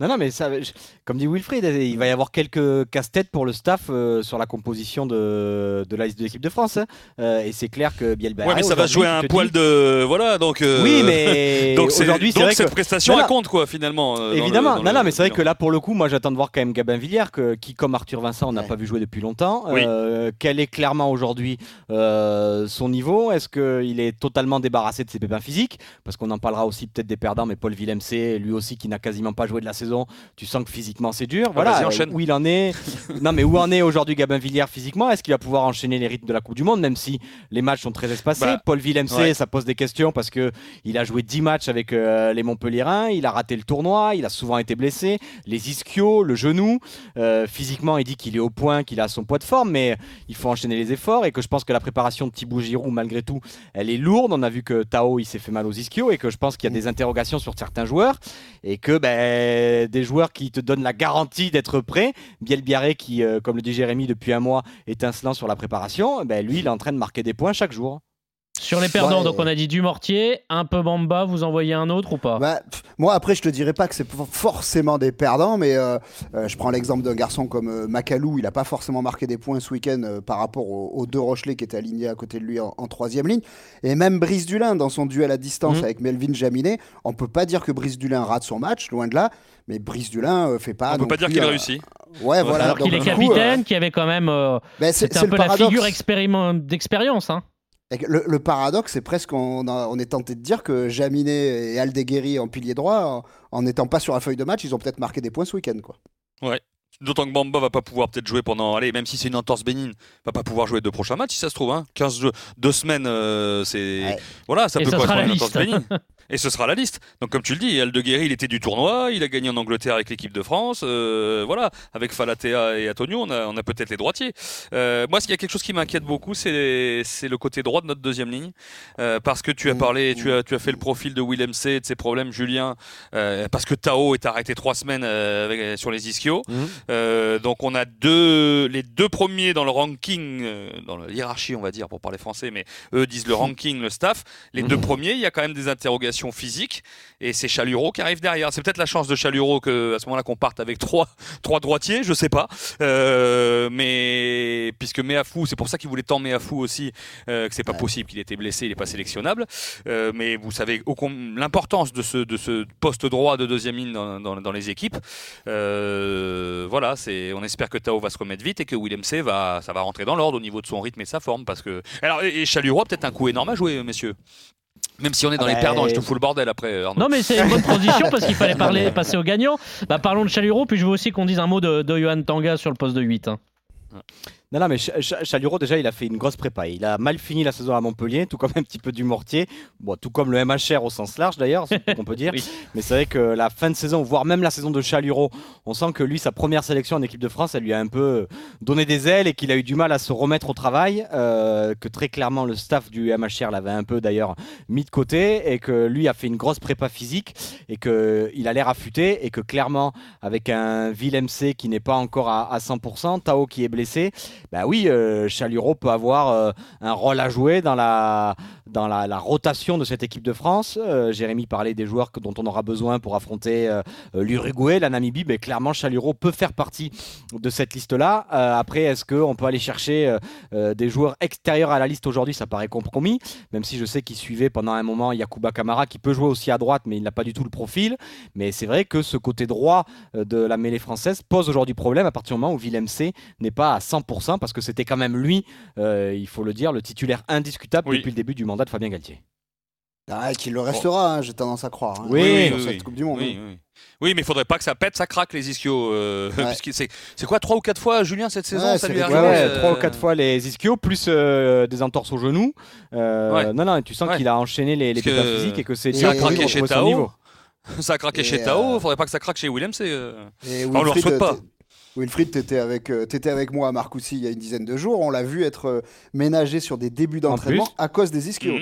E: Non, non, mais ça, je- comme dit Wilfried, il va y avoir quelques casse-têtes pour le staff euh, sur la composition de, de la liste de l'équipe de France. hein. Euh, et c'est clair que Bielbarré.
D: ouais mais ça va jouer un poil
E: dis-
D: de voilà donc euh,
E: Oui, mais
D: donc
E: aujourd'hui, c'est
D: donc
E: vrai
D: cette
E: que.
D: prestation
E: Non,
D: elle
E: non.
D: compte quoi finalement euh,
E: Évidemment,
D: le-
E: non,
D: le
E: non, mais c'est vrai que là, pour le coup, moi, j'attends de voir quand même Gabin Villiers, que, qui, comme Arthur Vincent, on n'a
F: Ouais.
E: pas vu jouer depuis longtemps.
D: Oui.
E: Euh, quel est clairement aujourd'hui euh, son niveau? Est-ce qu'il est totalement débarrassé de ses pépins physiques? Parce qu'on en parlera aussi peut-être des perdants, mais Paul Villemc, lui aussi, qui n'a quasiment pas joué de la saison. Saison, tu sens que physiquement c'est dur.
D: Ah,
E: Voilà
D: enchaîne.
E: où il en est. non, mais où en est aujourd'hui Gabin Villiers physiquement? Est-ce qu'il va pouvoir enchaîner les rythmes de la Coupe du Monde, même si les matchs sont très espacés?
D: Bah,
E: Paul Villemc,
D: ouais.
E: ça pose des questions parce que il a joué 10 matchs avec euh, les Montpellierins, il a raté le tournoi, il a souvent été blessé, les ischios, le genou. Euh, physiquement, il dit qu'il est au point, qu'il a son poids de forme, mais il faut enchaîner les efforts et que je pense que la préparation de Thibaut Giroud, malgré tout, elle est lourde. On a vu que Tao, il s'est fait mal aux ischios et que je pense qu'il y a des interrogations sur certains joueurs et que ben, des joueurs qui te donnent la garantie d'être prêts, Biel Biarré qui, euh, comme le dit Jérémy depuis un mois, étincelant sur la préparation, ben, lui, il est en train de marquer des points chaque jour.
C: Sur les perdants,
F: Ouais.
C: donc on a dit du mortier, un peu Bamba, vous en voyez un autre ou pas?
F: Bah, pff, moi, après, je te dirais pas que c'est for- forcément des perdants, mais euh, euh, je prends l'exemple d'un garçon comme euh, Macalou. Il a pas forcément marqué des points ce week-end euh, par rapport aux, aux deux Rochelais qui étaient alignés à côté de lui en, en troisième ligne. Et même Brice Dulin, dans son duel à distance
C: Mhm.
F: avec Melvin Jaminet, on peut pas dire que Brice Dulin rate son match, loin de là. Mais Brice Dulin euh, fait pas.
D: On peut pas dire qu'il
F: euh,
D: réussit.
F: Ouais, voilà.
C: Alors qu'il est capitaine,
F: euh,
C: qui avait quand même. euh,
F: ben, c'est
C: un peu la figure expériment- d'expérience. Hein.
F: Le, le paradoxe, c'est presque on, a- on est tenté de dire que Jaminet et Aldeguerri en pilier droit, en n'étant pas sur la feuille de match, ils ont peut-être marqué des points ce week-end. Quoi.
D: D'autant que Bamba va pas pouvoir peut-être jouer pendant, allez, même si c'est une entorse bénigne, va pas pouvoir jouer deux prochains matchs si ça se trouve. Hein. 15 jeux, deux semaines, euh, c'est
F: Ouais.
D: voilà, ça
C: Et
D: peut à
C: la
D: une entorse bénigne. Et ce sera la liste. Donc comme tu le dis, Aldeguerri, il était du tournoi, il a gagné en Angleterre avec l'équipe de France. euh, voilà, avec Falatea et Antonio, on a, on a peut-être les droitiers. Euh, moi, il y a quelque chose qui m'inquiète beaucoup, c'est le côté droit de notre deuxième ligne, Euh, parce que tu as parlé, tu as, tu as fait le profil de Willem C, de ses problèmes, Julien, euh, parce que Tao est arrêté trois semaines avec- sur les ischios. Euh, donc on a deux, les deux premiers dans le ranking, dans la hiérarchie on va dire pour parler français, mais eux disent le ranking, le staff. Les deux premiers, il y a quand même des interrogations physiques et c'est Chaluro qui arrive derrière. C'est peut-être la chance de Chaluro que à ce moment-là qu'on parte avec trois, trois droitiers, je sais pas. Euh, mais puisque Meafou, c'est pour ça qu'il voulait tant Meafou aussi, euh, que c'est pas possible qu'il était blessé, il est pas sélectionnable. Euh, mais vous savez l'importance de ce, de ce poste droit de deuxième ligne dans, dans- dans les équipes. Voilà, c'est, on espère que Tao va se remettre vite et que Willem C va, ça va rentrer dans l'ordre au niveau de son rythme et de sa forme. Parce que, alors, et, et a peut-être un coup énorme à jouer, messieurs. Même si on est dans
E: Ah
D: les
E: bah,
D: perdants, je te fous le bordel après. Arnaud.
C: Non, mais c'est une bonne transition parce qu'il fallait parler, passer au gagnant. Bah, parlons de Chaluro, puis je veux aussi qu'on dise un mot de, de Johan Tanga sur le poste de 8. hein.
E: Non, non, mais Ch- Ch- Chaluro, déjà, il a fait une grosse prépa. Il a mal fini la saison à Montpellier, tout comme un petit peu du Mortier. Bon, tout comme le MHR au sens large, d'ailleurs, qu'on peut dire.
C: Oui.
E: Mais c'est vrai que la fin de saison, voire même la saison de Chaluro, on sent que lui, sa première sélection en équipe de France, elle lui a un peu donné des ailes et qu'il a eu du mal à se remettre au travail. euh, que très clairement, le staff du MHR l'avait un peu, d'ailleurs, mis de côté. Et que lui a fait une grosse prépa physique et qu'il a l'air affûté. Et que clairement, avec un Willem C qui n'est pas encore à, à 100%, Tao qui est blessé, bah oui, euh, Chaluro peut avoir euh, un rôle à jouer dans la, dans la, la rotation de cette équipe de France. Euh, Jérémy parlait des joueurs que- dont on aura besoin pour affronter euh, euh, l'Uruguay, la Namibie. Mais clairement, Chaluro peut faire partie de cette liste-là. Euh, après, est-ce qu'on peut aller chercher des joueurs extérieurs à la liste aujourd'hui? Ça paraît compromis, même si je sais qu'il suivait pendant un moment Yakuba Kamara, qui peut jouer aussi à droite, mais il n'a pas du tout le profil. Mais c'est vrai que ce côté droit de la mêlée française pose aujourd'hui problème à partir du moment où Willem C n'est pas à 100%, parce que c'était quand même lui, il faut le dire, le titulaire indiscutable
D: Oui.
E: depuis le début du mandat de Fabien Galtier.
F: Ah, qu'il le restera, hein, j'ai tendance à croire. hein,
E: Oui,
F: sur
D: oui,
F: cette
D: oui.
F: Coupe du Monde.
D: Oui,
F: hein.
D: oui. Oui, mais il faudrait pas que ça pète, ça craque les ischios. euh,
F: Ouais.
D: c'est, c'est quoi, trois ou quatre fois, Julien, cette saison
F: Ouais,
D: Ça
F: c'est
D: lui est
F: rigolo.
E: Ouais,
D: euh,
E: trois ou quatre fois les ischios, plus euh, des entorses au genou. Euh,
D: Ouais.
E: Non, non, tu sens
D: Ouais.
E: qu'il a enchaîné les, les
D: que
E: physiques et que c'est
D: craqué
F: et-
D: chez
E: retrouver son niveau.
D: Tao. Ça a craqué
F: Et,
D: chez
F: euh,
D: Tao, faudrait pas que ça craque chez Willem. C'est, euh,
F: Et
D: on le
F: Wilfried,
D: souhaite pas.
F: Wilfried, t'étais avec, euh, t'étais avec moi à Marcoussis il y a une dizaine de jours. On l'a vu être euh, ménagé sur des débuts d'entraînement à cause des ischios.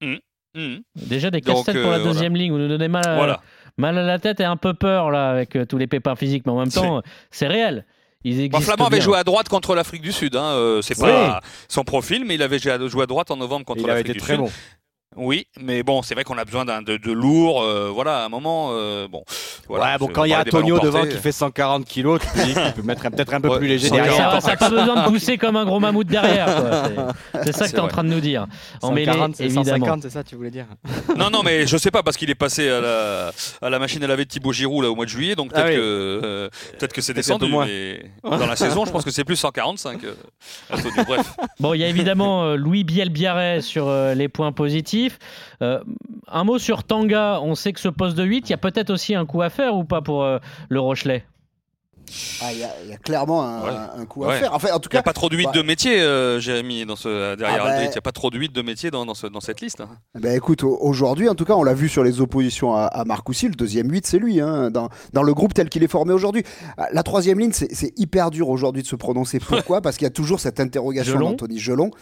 D: Mhm. Mhm.
C: Déjà des
D: Donc,
C: casse-têtes pour la
D: euh,
C: deuxième ligne. Vous nous donnez mal, à-
D: Voilà.
C: mal à la tête et un peu peur là avec euh, tous les pépins physiques, mais en même temps, euh, c'est réel. Ils
D: Bon. Flamand avait joué à droite contre l'Afrique du Sud. Hein. euh, c'est
E: Oui.
D: pas son profil, mais il avait joué à- droite en novembre contre
E: Il avait
D: l'Afrique
E: été
D: du
E: très
D: Sud.
E: bon.
D: Oui, mais bon, c'est vrai qu'on a besoin d'un de, de lourd. euh, voilà, à un moment, euh, bon. Voilà,
E: ouais, bon, quand il y a Antonio devant
D: portés.
E: qui fait 140 kilos, tu te dis qu'il peut mettre un- peut-être un peu
D: Ouais,
E: plus léger
D: sans
C: Ça
E: derrière.
C: n'a pas besoin de pousser comme un gros mammouth derrière. C'est- ça que tu es en train de nous dire. En
E: 140,
C: mêlée,
E: c'est
C: évidemment.
E: 150, c'est ça, tu voulais dire
D: Non, non, mais je sais pas parce qu'il est passé à la, à la machine à laver de Thibaut Giroud là au mois de juillet, donc peut-être
E: Ah oui.
D: que euh, peut-être que c'est
E: Peut-être
D: descendu. Mais dans la saison, je pense que c'est plus 145. euh, Antonio. Bref,
C: Bon, il y a évidemment euh, Louis Bielbiarret sur euh, les points positifs. Offensif. Euh, un mot sur Tanga. On sait que ce poste de 8, il y a peut-être aussi un coup à faire ou pas pour euh, le Rochelet?
F: Ah, Il y, a- il y a clairement un,
D: Ouais.
F: un coup à
D: Ouais.
F: faire. Enfin, en tout
D: Il n'y a
F: cas,
D: pas trop de 8
F: bah-
D: de métier, euh, Jérémy, dans ce, derrière
F: Ah bah-.
D: Il n'y a pas trop de 8 de métier dans, dans, ce- dans cette liste. hein.
F: Ben écoute, au- aujourd'hui, en tout cas, on l'a vu sur les oppositions à, à Marcoussis, le deuxième 8, c'est lui, hein, dans, dans le groupe tel qu'il est formé aujourd'hui. Ah, La troisième ligne, c'est hyper dur aujourd'hui de se prononcer. Pourquoi? Parce qu'il y a toujours cette interrogation d'Anthony Gelon,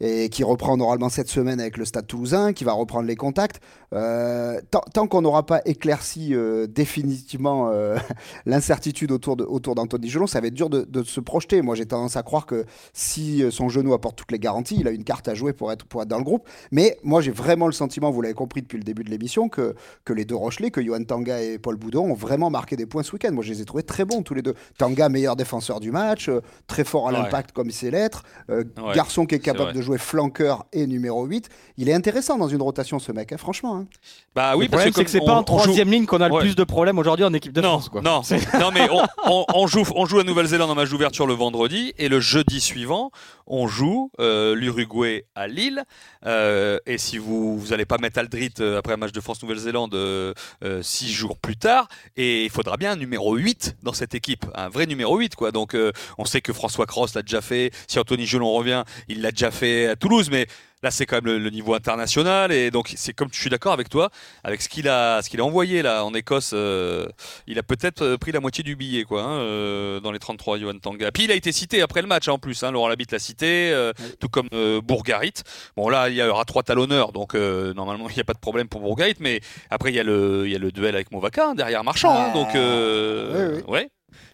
F: et qui reprend normalement cette semaine avec le Stade toulousain, qui va reprendre les contacts. Euh, tant tant qu'on n'aura pas éclairci euh, définitivement euh, l'incertitude autour de- autour d'Anthony Gelon, ça va être dur de, de se projeter. Moi, j'ai tendance à croire que si son genou apporte toutes les garanties, il a une carte à jouer pour être, pour être dans le groupe. Mais moi, j'ai vraiment le sentiment, vous l'avez compris depuis le début de l'émission, que, que les deux Rochelais, que Johan Tanga et Paul Boudon, ont vraiment marqué des points ce week-end. Moi, je les ai trouvés très bons tous les deux. Tanga, meilleur défenseur du match, très fort à
D: Ouais.
F: l'impact comme il sait l'être.
D: Ouais,
F: garçon qui est capable
D: vrai.
F: de jouer flanqueur et numéro 8. Il est intéressant dans une rotation, ce mec, hein, franchement. hein.
D: Bah oui,
E: le problème, c'est que c'est
D: comme
E: pas
D: on-
E: en
D: on joue-
E: troisième ligne qu'on a le plus de problèmes aujourd'hui en équipe de
D: non,
E: France. Quoi.
D: non, non, mais on, on- on joue, on joue à Nouvelle-Zélande en match d'ouverture le vendredi et le jeudi suivant, on joue euh, l'Uruguay à Lille. Euh, et si vous vous allez pas mettre Aldrit euh, après un match de France-Nouvelle-Zélande euh, euh, six jours plus tard, et il faudra bien un numéro 8 dans cette équipe, un vrai numéro 8 quoi. Donc euh, on sait que François Cross l'a déjà fait. Si Anthony Gelon revient, il l'a déjà fait à Toulouse, mais Là, c'est quand même le, le niveau international et donc c'est comme je suis d'accord avec toi, avec ce qu'il a, ce qu'il a envoyé là en Écosse, euh, il a peut-être euh, pris la moitié du billet quoi, hein, euh, dans les 33 Johan Tanga. Puis il a été cité après le match hein, en plus, hein, Laurent Labitte l'a cité, euh, tout comme Bourgarit. Bon là, il y aura trois talonneurs, donc normalement il n'y a pas de problème pour Bourgarit, mais après il y a le, il y a le duel avec Movaca hein, derrière Marchand, hein,
F: Ah,
D: donc
F: oui, oui.
D: ouais.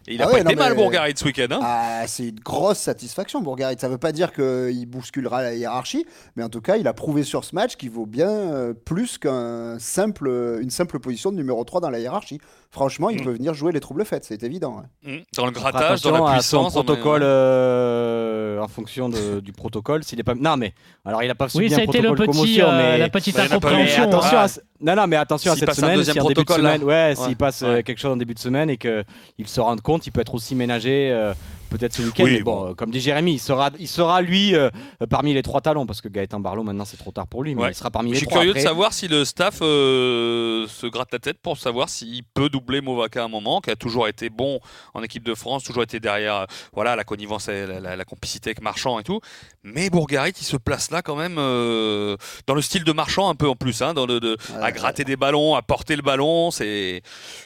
D: Et il a
F: Ah
D: pas
F: ouais,
D: été
F: non,
D: mal
F: mais-
D: Bourgarit ce week-end. Hein.
F: Ah, c'est une grosse satisfaction, Bourgarit. Ça ne veut pas dire qu'il bousculera la hiérarchie, mais en tout cas, il a prouvé sur ce match qu'il vaut bien euh, plus qu'une simple, une simple position de numéro 3 dans la hiérarchie. Franchement, il
D: Mm.
F: peut venir jouer les troubles faits, c'est évident. hein.
D: Mmh. Dans le grattage, dans la puissance.
E: son
D: dans le-
E: protocole euh, en fonction de- du protocole. S'il est pas. Non, mais alors il a pas subi
C: Oui, ça
E: un
C: a été le
E: protocole
C: petit,
E: commotion,
C: euh,
E: mais
C: la petite
D: pas
E: Mais
C: incompréhension. hein.
E: attention
D: Ah.
E: à ce- Non, non, mais attention à cette
D: passe un
E: semaine,
D: deuxième
E: si en début de semaine, ouais, s'il
D: Ouais.
E: passe
D: Ouais.
E: quelque chose en début de semaine et qu'il se rende compte, il peut être aussi ménagé euh, peut-être ce week-end.
D: Oui,
E: mais bon,
D: bon.
E: euh, comme dit Jérémy, il sera, il sera lui euh, parmi les trois talons parce que Gaëtan Barlow maintenant c'est trop tard pour lui, mais
D: Ouais.
E: il sera parmi
D: Je
E: les
D: suis
E: trois.
D: curieux
E: Après,
D: de savoir si le staff euh, se gratte la tête pour savoir s'il peut doubler Movaca à un moment, qui a toujours été bon en équipe de France, toujours été derrière voilà, la connivence et la, la- la complicité avec Marchand et tout. Mais Bourgarit, il se place là quand même euh, dans le style de Marchand un peu en plus, hein, dans le, de- à
F: Ouais.
D: gratter des ballons, à porter le ballon. C'est,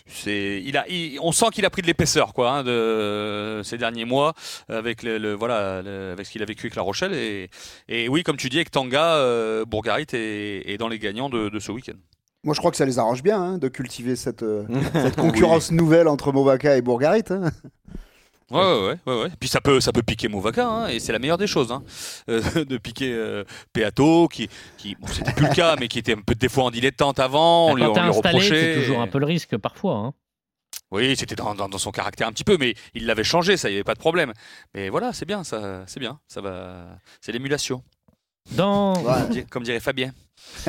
D: c'est, il a, il- on sent qu'il a pris de l'épaisseur quoi, hein, de, ces derniers mois avec le, le- voilà, le- avec ce qu'il a vécu avec La Rochelle. Et, et oui, comme tu dis, avec Tanga, euh, Bourgarit est, est dans les gagnants de, de ce week-end.
F: Moi, je crois que ça les arrange bien hein, de cultiver cette, euh, cette concurrence nouvelle entre Movaca et Bourgarit. hein.
D: Ouais, ouais, ouais, ouais, ouais. Puis ça peut, ça peut piquer Movaca, hein, et c'est la meilleure des choses, hein, euh, de piquer euh, Peato, qui, qui bon, c'était plus le cas, mais qui était un peu des fois en dilettante avant, on lui,
C: Quand
D: on lui reprochait.
C: c'est toujours un peu le risque parfois. hein.
D: Oui, c'était dans, dans- dans son caractère un petit peu, mais il l'avait changé, ça y avait pas de problème. Mais voilà, c'est bien, ça, c'est bien, ça va, c'est l'émulation,
C: Dans...
F: Ouais.
D: Comme dirait Fabien.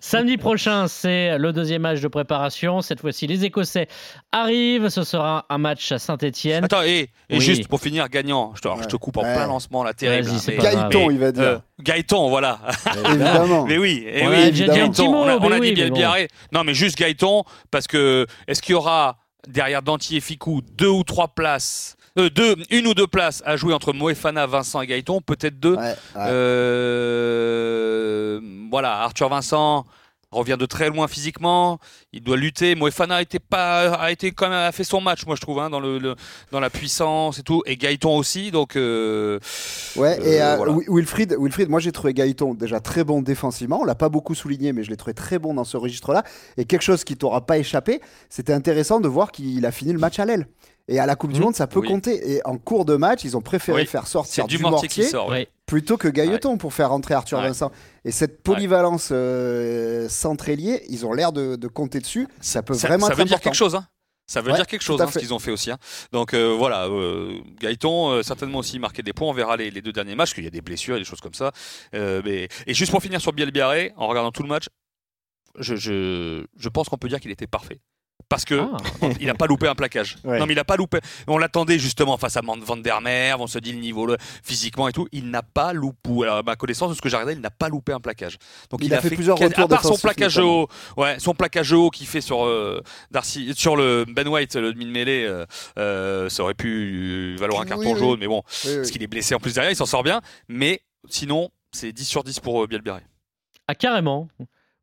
C: Samedi prochain, c'est le deuxième match de préparation. Cette fois-ci, les Écossais arrivent. Ce sera un match à Saint-Etienne.
D: Attends, et, et
C: Oui.
D: juste pour finir, gagnant, je te, alors, je te coupe en
F: Ouais.
D: plein lancement, là, terrible. Hein, mais-
C: grave.
F: Gaëton, il va dire.
D: Euh, Gaëton, voilà.
F: Évidemment.
D: Mais oui, et Gaëton, on a, on
C: mais
D: a
C: oui,
D: dit bien
C: bon.
D: Biarré. Non, mais juste Gaëton, parce que est-ce qu'il y aura derrière Danty et Ficou deux ou trois places, euh, deux, une ou deux places à jouer entre Moefana, Vincent et Gaëton, peut-être deux.
F: Ouais, ouais.
D: Euh, voilà, Arthur Vincent revient de très loin physiquement, il doit lutter. Moefana a été pas, a été quand même a fait son match, moi je trouve, hein, dans le, le- dans la puissance et tout, et Gaëton aussi, donc. euh,
F: Ouais,
D: Euh,
F: et
D: voilà.
F: Wi- Wilfried, Wilfried, moi j'ai trouvé Gaëton déjà très bon défensivement. On l'a pas beaucoup souligné, mais je l'ai trouvé très bon dans ce registre-là. Et quelque chose qui t'aura pas échappé, c'était intéressant de voir qu'il a fini le match à l'aile. Et à la Coupe du
C: Mhm.
F: Monde, ça peut
D: Oui.
F: compter. Et en cours de match, ils ont préféré
D: Oui.
F: faire sortir
D: du
F: du
D: mortier qui
F: mortier
D: sort. ouais.
C: Ouais.
F: plutôt que Gaëton pour faire rentrer Arthur
D: Ouais.
F: Vincent. Et cette polyvalence euh, centre-ailier, ils ont l'air de, de compter dessus. Ça peut
D: Ça,
F: vraiment
D: ça
F: être
D: veut dire quelque chose, hein. Ça veut
F: Ouais,
D: dire quelque chose, hein, ce qu'ils ont fait aussi. hein. Donc euh, voilà, euh, Gaëton, euh, certainement aussi marqué des points. On verra les, les deux derniers matchs, qu'il y a des blessures et des choses comme ça. Euh, mais... Et juste pour finir sur Biel Biarré, en regardant tout le match, je, je, je pense qu'on peut dire qu'il était parfait. Parce que
C: Ah.
D: il n'a pas loupé un plaquage.
E: Ouais.
D: Non, mais il n'a pas loupé. On l'attendait justement face à Van der Merwe. On se dit le niveau le- physiquement et tout. Il n'a pas loupé. Alors, à ma connaissance de ce que j'ai regardé, il n'a pas loupé un plaquage. Donc
F: Il a fait plusieurs
D: quasi-
F: retours
D: À part son plaquage haut, ouais, son plaquage haut qu'il fait sur euh, Darcy, sur le Ben White, le demi de mêlée, euh, euh, ça aurait pu valoir un carton
F: oui.
D: jaune. Mais bon,
F: Oui, oui.
D: parce qu'il est blessé en plus derrière, il s'en sort bien. Mais sinon, c'est 10 sur 10 pour euh, Bielbiaré.
C: Ah, carrément.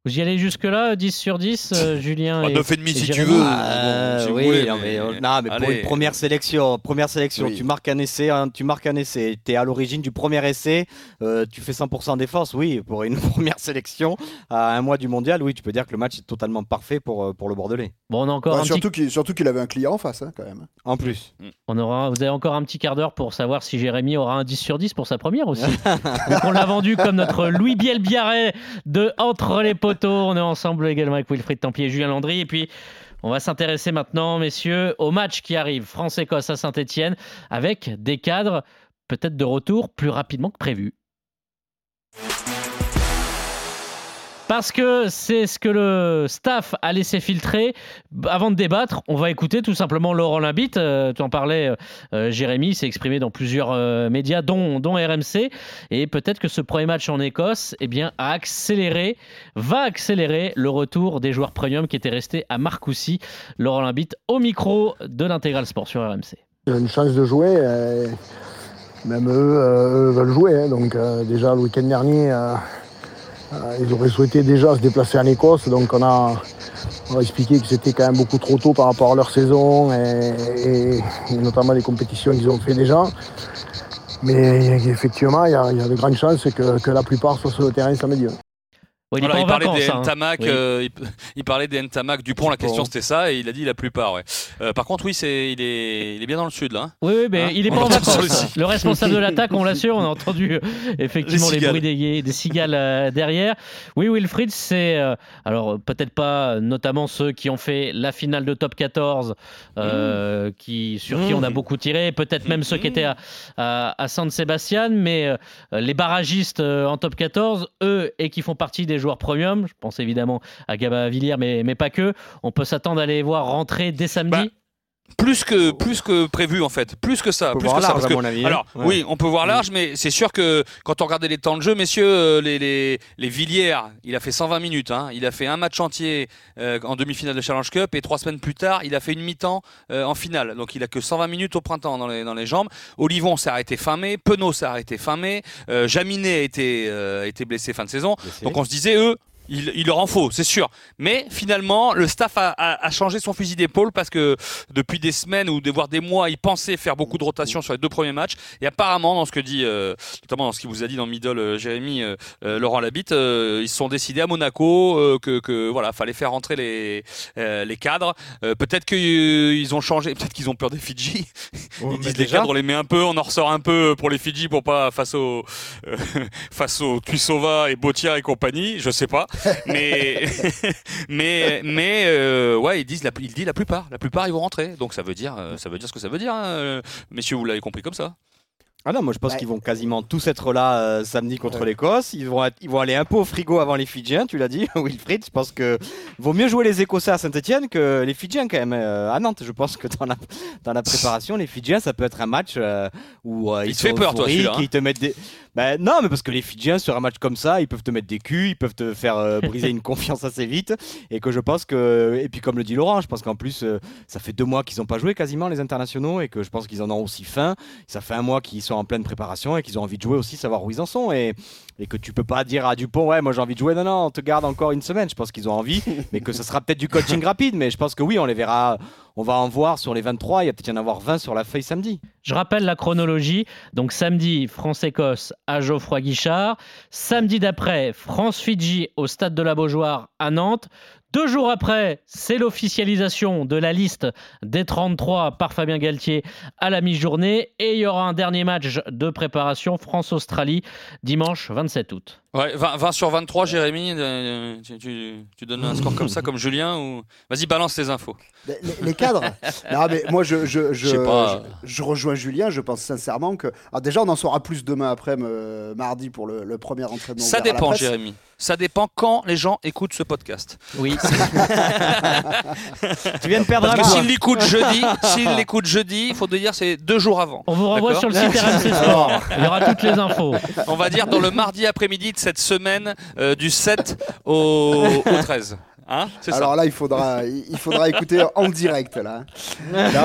C: Vous y allez jusque-là, 10 sur 10, euh, Julien
D: Ah,
C: et-
D: 9,5
C: et
D: si tu veux.
E: Ah,
D: bon, si vous
E: oui,
D: voulez,
E: non, mais, euh, non, mais pour une première sélection, première sélection,
F: Oui.
E: tu marques un essai, hein, tu marques un essai, tu es à l'origine du premier essai, euh, tu fais 100% défense, oui, pour une première sélection à un mois du mondial, oui, tu peux dire que le match est totalement parfait pour, euh, pour le Bordelais.
C: Bon, on a encore
F: Ouais,
C: un petit
F: surtout qu'il surtout qu'il avait un client en face, hein, quand même.
E: En plus.
C: On aura, vous avez encore un petit quart d'heure pour savoir si Jérémy aura un 10 sur 10 pour sa première aussi. Donc on l'a vendu comme notre Louis Bielbiaré de Entre les poteaux. On est ensemble également avec Wilfried Tempier et Julien Landry. Et puis on va s'intéresser maintenant, messieurs, au match qui arrive, France-Écosse à Saint-Etienne, avec des cadres peut-être de retour plus rapidement que prévu. Parce que c'est ce que le staff a laissé filtrer. Avant de débattre, on va écouter tout simplement Laurent Labitte. Euh, tu en parlais, euh, euh, Jérémy s'est exprimé dans plusieurs médias, dont, dont RMC. Et peut-être que ce premier match en Écosse eh bien, a accéléré, va accélérer le retour des joueurs premium qui étaient restés à Marcoussis. Laurent Labitte au micro de l'Intégral Sport sur RMC.
I: Une chance de jouer. même eux, eux veulent jouer. hein. Donc déjà le week-end dernier, ils auraient souhaité déjà se déplacer en Écosse. Donc on a, on a expliqué que c'était quand même beaucoup trop tôt par rapport à leur saison et, et- et notamment les compétitions qu'ils ont fait déjà. Mais effectivement, il y, y a de grandes chances que, que la plupart soient sur le terrain samedi. Hein.
C: Ouais, il
D: parlait
C: vacances.
D: des
C: hein.
D: Ntamak,
C: Oui.
D: euh, il, il parlait des Ntamak Dupont, la question c'était ça, et il a dit la plupart. Ouais. Euh, par contre, oui, c'est, il, est, il est bien dans le sud là. hein.
C: Oui, oui, mais
D: Hein
C: il est
D: On
C: pas en vacances.
D: le site.
C: Le responsable de l'attaque, on l'assure, on a entendu euh, effectivement
D: Les
C: bruits des, des cigales euh, derrière. Oui, Wilfried, c'est alors peut-être pas notamment ceux qui ont fait la finale de top 14, euh, qui, sur qui on a
D: Mmh.
C: beaucoup tiré, peut-être même ceux qui étaient à, à, à San Sebastian, mais les barragistes en top 14, eux, et qui font partie des joueurs premium, je pense évidemment à Gaba Villiers, mais, pas que, on peut s'attendre à les voir rentrer dès samedi.
D: Bah, Plus que, plus que prévu en fait, plus que ça.
E: On peut
D: Plus
E: voir
D: que ça
E: large,
D: parce
E: à
D: que-
E: mon avis,
D: alors
E: Ouais.
D: oui, on peut voir large, mais c'est sûr que quand on regardait les temps de jeu, messieurs, euh, les, les, les Villiers, il a fait 120 minutes. hein. Il a fait un match entier euh, en demi-finale de Challenge Cup et trois semaines plus tard, il a fait une mi-temps euh, en finale. Donc il a que 120 minutes au printemps dans les, dans les jambes. Olivon s'est arrêté fin mai, Penaud s'est arrêté fin mai, euh, Jaminet a été, a été blessé fin de saison. Donc on se disait, eux, il, il leur en faut, c'est sûr. Mais finalement, le staff a, a- a changé son fusil d'épaule parce que depuis des semaines ou des, voire des mois, il pensait faire beaucoup de rotation sur les deux premiers matchs. Et apparemment, dans ce que dit, euh, notamment dans ce qu'il vous a dit dans Middle, euh, Jérémy, euh, euh, Laurent Labitte, euh, ils se sont décidés à Monaco euh, que, que voilà, fallait faire rentrer les, euh, les cadres. Euh, peut-être qu'ils ont changé, peut-être qu'ils ont peur des Fidji.
E: Oh,
D: Ils disent les cadres, on les met un peu, on en ressort un peu pour les Fidji pour pas face au euh, face aux Tuisova et Botia et compagnie, je sais pas, mais mais mais euh, ouais ils disent il dit la plupart, la plupart ils vont rentrer, donc ça veut dire euh, ça veut dire ce que ça veut dire, hein, euh, messieurs vous l'avez compris comme ça.
E: Ah non, moi je pense
F: Ouais.
E: qu'ils vont quasiment tous être là euh, samedi contre l'Écosse. Ils vont, être- ils vont aller un peu au frigo avant les Fidjiens, tu l'as dit, Wilfried. Je pense que vaut mieux jouer les Écossais à Saint-Etienne que les Fidjiens quand même euh, à Nantes. Je pense que dans la, dans la préparation, les Fidjiens, ça peut être un match euh, où euh,
D: Il
E: ils
D: te fait peur, toi, celui-là, hein.
E: ils te mettent des. Ben, non, mais parce que les Fidjiens sur un match comme ça, ils peuvent te mettre des culs, ils peuvent te faire euh, briser une confiance assez vite. Et que je pense que, et puis comme le dit Laurent, je pense qu'en plus, euh, ça fait deux mois qu'ils n'ont pas joué quasiment les internationaux et que je pense qu'ils en ont aussi faim. Ça fait un mois qu'ils sont en pleine préparation et qu'ils ont envie de jouer aussi, savoir où ils en sont. Et, et que tu peux pas dire à Dupont, ouais, moi j'ai envie de jouer, non, non, on te garde encore une semaine. Je pense qu'ils ont envie, mais que ce sera peut-être du coaching rapide. Mais je pense que oui, on les verra, on va en voir sur les 23, il y a peut-être y en avoir 20 sur la feuille samedi.
C: Je rappelle la chronologie. Donc samedi, France-Écosse à Geoffroy Guichard. Samedi d'après, France-Fidji au stade de la Beaujoire à Nantes. Deux jours après, c'est l'officialisation de la liste des 33 par Fabien Galtier à la mi-journée. Et il y aura un dernier match de préparation France-Australie dimanche 27 août.
D: Ouais, 20, 20 sur 23, Jérémy, euh, tu, tu- tu donnes un score comme ça, comme Julien ou... Vas-y, balance tes infos.
F: Les, cadres Non, mais moi, je, je, je,
D: Je sais pas.
F: je- je rejoins Julien. Je pense sincèrement que. Alors, déjà, on en saura plus demain après, euh, mardi, pour le, le premier entraînement.
D: Ça dépend. Jérémy. Ça dépend quand les gens écoutent ce podcast.
C: Oui.
E: Tu viens de perdre
D: Parce
E: un
D: que
E: point.
D: s'ils l'écoutent jeudi, s'ils l'écoutent jeudi, il faut te dire c'est deux jours avant.
C: On vous renvoie sur le site RMC Sport. Il y aura toutes les infos.
D: On va dire dans le mardi après-midi cette semaine euh, du 7 au, au 13. Hein.
F: Alors là, il faudra, il faudra écouter en direct. Là.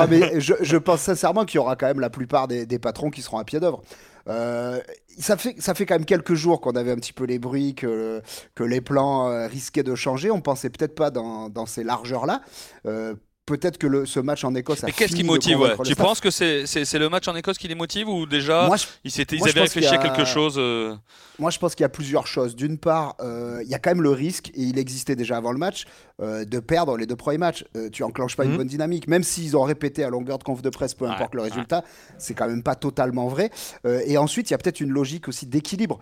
F: Mais je, pense sincèrement qu'il y aura quand même la plupart des, patrons qui seront à pied d'œuvre. Euh, ça, fait, ça fait quand même quelques jours qu'on avait un petit peu les bruits, que, les plans euh, risquaient de changer. On pensait peut-être pas dans, ces largeurs-là. Peut-être que le, ce match en Écosse a
D: Mais qu'est-ce qui motive ouais. Tu penses que c'est c'est- c'est le match en Écosse qui les motive ou déjà
F: Moi, je-
D: ils,
F: moi,
D: avaient réfléchi à quelque chose euh,
F: Moi, je pense qu'il y a plusieurs choses. D'une part, euh, il y a quand même le risque, et il existait déjà avant le match, euh, de perdre les deux premiers matchs. Euh, tu enclenches pas une
E: Mhm.
F: bonne dynamique. Même s'ils ont répété à longueur de conf de presse, peu
D: Ouais,
F: importe le
D: ouais.
F: résultat, c'est quand même pas totalement vrai. Euh, et ensuite, il y a peut-être une logique aussi d'équilibre.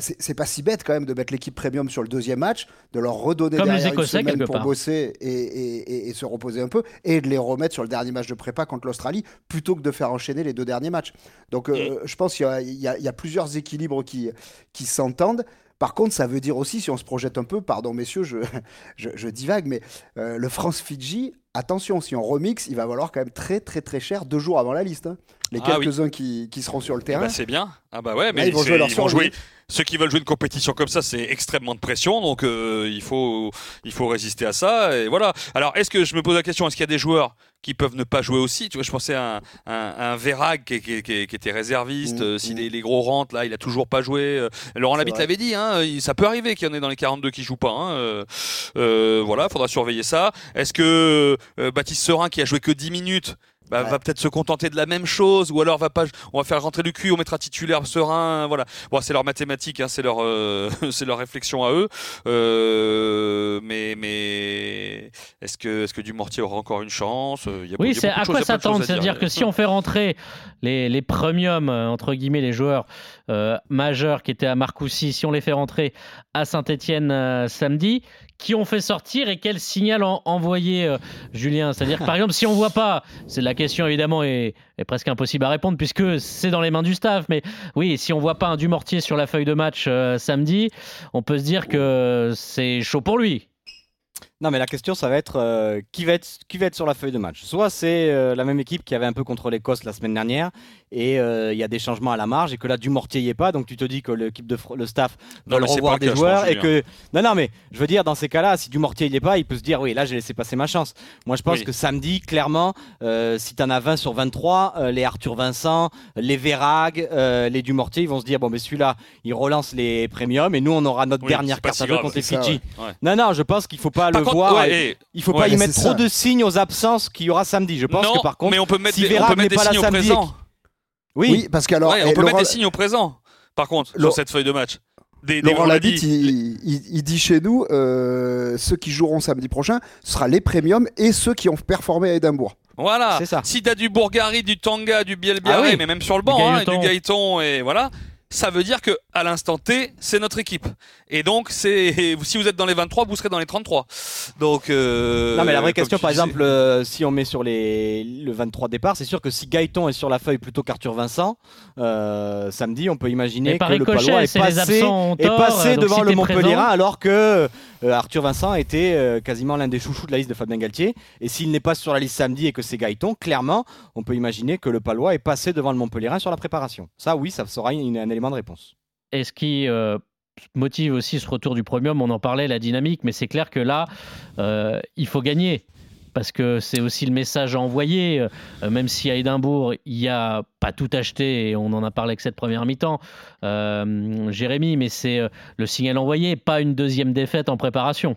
F: C'est pas si bête quand même de mettre l'équipe premium sur le deuxième match, de leur redonner
C: Comme
F: derrière une semaine pour
C: part.
F: bosser et, et- et- et se reposer un peu, et de les remettre sur le dernier match de prépa contre l'Australie, plutôt que de faire enchaîner les deux derniers matchs. Donc, je pense qu'il y a- y, y plusieurs équilibres qui, qui s'entendent. Par contre, ça veut dire aussi, si on se projette un peu, pardon messieurs, je, je, je divague, mais euh, le France-Fidji, attention, si on remix, il va valoir quand même très très très cher deux jours avant la liste. hein. Les
D: Ah oui.
F: quelques-uns qui, qui seront sur le
D: eh
F: terrain.
D: ben, c'est bien. Ah bah ouais, mais
F: ils vont jouer leur
D: ils vont jouer. Ceux qui veulent jouer une compétition comme ça, c'est extrêmement de pression, donc euh, il faut il faut résister à ça et voilà. Alors est-ce que je me pose la question, est-ce qu'il y a des joueurs qui peuvent ne pas jouer aussi? Tu vois, je pensais à un, un, un Verag qui, qui- qui- qui était réserviste.
F: Mhm,
D: euh, si les, les gros rentrent là, il a toujours pas joué. euh, Laurent Labitte l'avait dit, hein, ça peut arriver qu'il y en ait dans les 42 qui jouent pas. Hein, euh, euh, voilà, faudra surveiller ça. Est-ce que euh, Baptiste Serin qui a joué que 10 minutes bah,
F: Ouais.
D: va peut-être se contenter de la même chose ou alors va pas on va faire rentrer du cul on mettra titulaire serein voilà. Bon c'est leur mathématique hein, c'est leur euh, c'est leur réflexion à eux. Euh, mais mais est-ce que est-ce que Dumortier aura encore une chance? Il y a- il y
C: Oui, c'est à quoi s'attendre C'est-à-dire que si on fait rentrer les, les premiums, euh, entre guillemets, les joueurs majeurs qui étaient à Marcoussis, si on les fait rentrer à Saint-Etienne samedi, qui ont fait sortir et quel signal en- envoyer, euh, Julien? C'est-à-dire par exemple, si on voit pas, c'est la question évidemment est, est presque impossible à répondre puisque c'est dans les mains du staff, mais oui, si on voit pas un Dumortier sur la feuille de match euh, samedi, on peut se dire que c'est chaud pour lui.
E: Non, mais la question, ça va être euh, qui, va être qui va être sur la feuille de match. Soit c'est euh, la même équipe qui avait un peu contre l'Écosse la semaine dernière et euh, il y a des changements à la marge et que là, Dumortier y est pas. Donc tu te dis que l'équipe de le staff va
D: c'est
E: revoir
D: pas le
E: des joueurs et que. Non, non, mais je veux dire, dans ces cas-là, si Dumortier y est pas, il peut se dire oui, là, j'ai laissé passer ma chance. Moi, je pense
D: Oui.
E: que samedi, clairement, euh, si tu en as 20 sur 23, euh, les Arthur Vincent, les Verag, euh, les Dumortier, ils vont se dire bon, mais celui-là, il relance les premiums et nous, on aura notre
D: Oui,
E: dernière
D: pas
E: carte
D: si
E: à jouer contre les Fidji.
D: ouais.
E: Non, non, je pense qu'il faut pas
D: Par
E: le
D: contre,
E: voir.
D: ouais,
E: et-
D: et-
E: il faut
D: Ouais,
E: pas y mettre trop
F: ça.
E: de signes aux absences qu'il y aura samedi. Je pense
D: non,
E: que par contre,
D: mais on peut mettre
E: si
D: des, on
E: Verag
D: peut mettre
E: n'est
D: des signes au
E: et oui,
F: Oui, parce qu'alors.
D: Ouais, on peut mettre des signes au présent. Par contre, sur cette feuille de match. Des, des-
F: Laurent
D: on l'a
F: Labitte,
D: dit,
F: il, il- il dit chez nous, euh, ceux qui joueront samedi prochain, ce sera les premiums et ceux qui ont performé à Édimbourg.
D: Voilà.
E: C'est ça.
D: Si t'as du Bourgari, du Tanga, du Bielbiaré,
E: Ah oui.
D: mais même sur le banc, hein, et
C: Gaëtan.
D: du Gaëton, et voilà, ça veut dire que à l'instant T, c'est notre équipe. Et donc, c'est si vous êtes dans les 23, vous serez dans les 33. Donc. euh,
E: Non, mais la vraie question, par exemple, euh, si on met sur les, le 23 départ, c'est sûr que si Gaëton est sur la feuille plutôt qu'Arthur Vincent, euh, samedi, on peut imaginer que le Palois est passé, est passé devant
C: si
E: le Montpellier alors que euh, Arthur Vincent était euh, quasiment l'un des chouchous de la liste de Fabien Galtier. Et s'il n'est pas sur la liste samedi et que c'est Gaëton, clairement, on peut imaginer que le Palois est passé devant le Montpellier sur la préparation. Ça, oui, ça sera une- un élément de réponse.
C: Et ce qui euh, motive aussi ce retour du premium, on en parlait, la dynamique, mais c'est clair que là, euh, il faut gagner. Parce que c'est aussi le message à envoyer, euh, même si à Édimbourg, il n'y a pas tout acheté, et on en a parlé que cette première mi-temps, euh, Jérémy, mais c'est le signal envoyé, pas une deuxième défaite en préparation.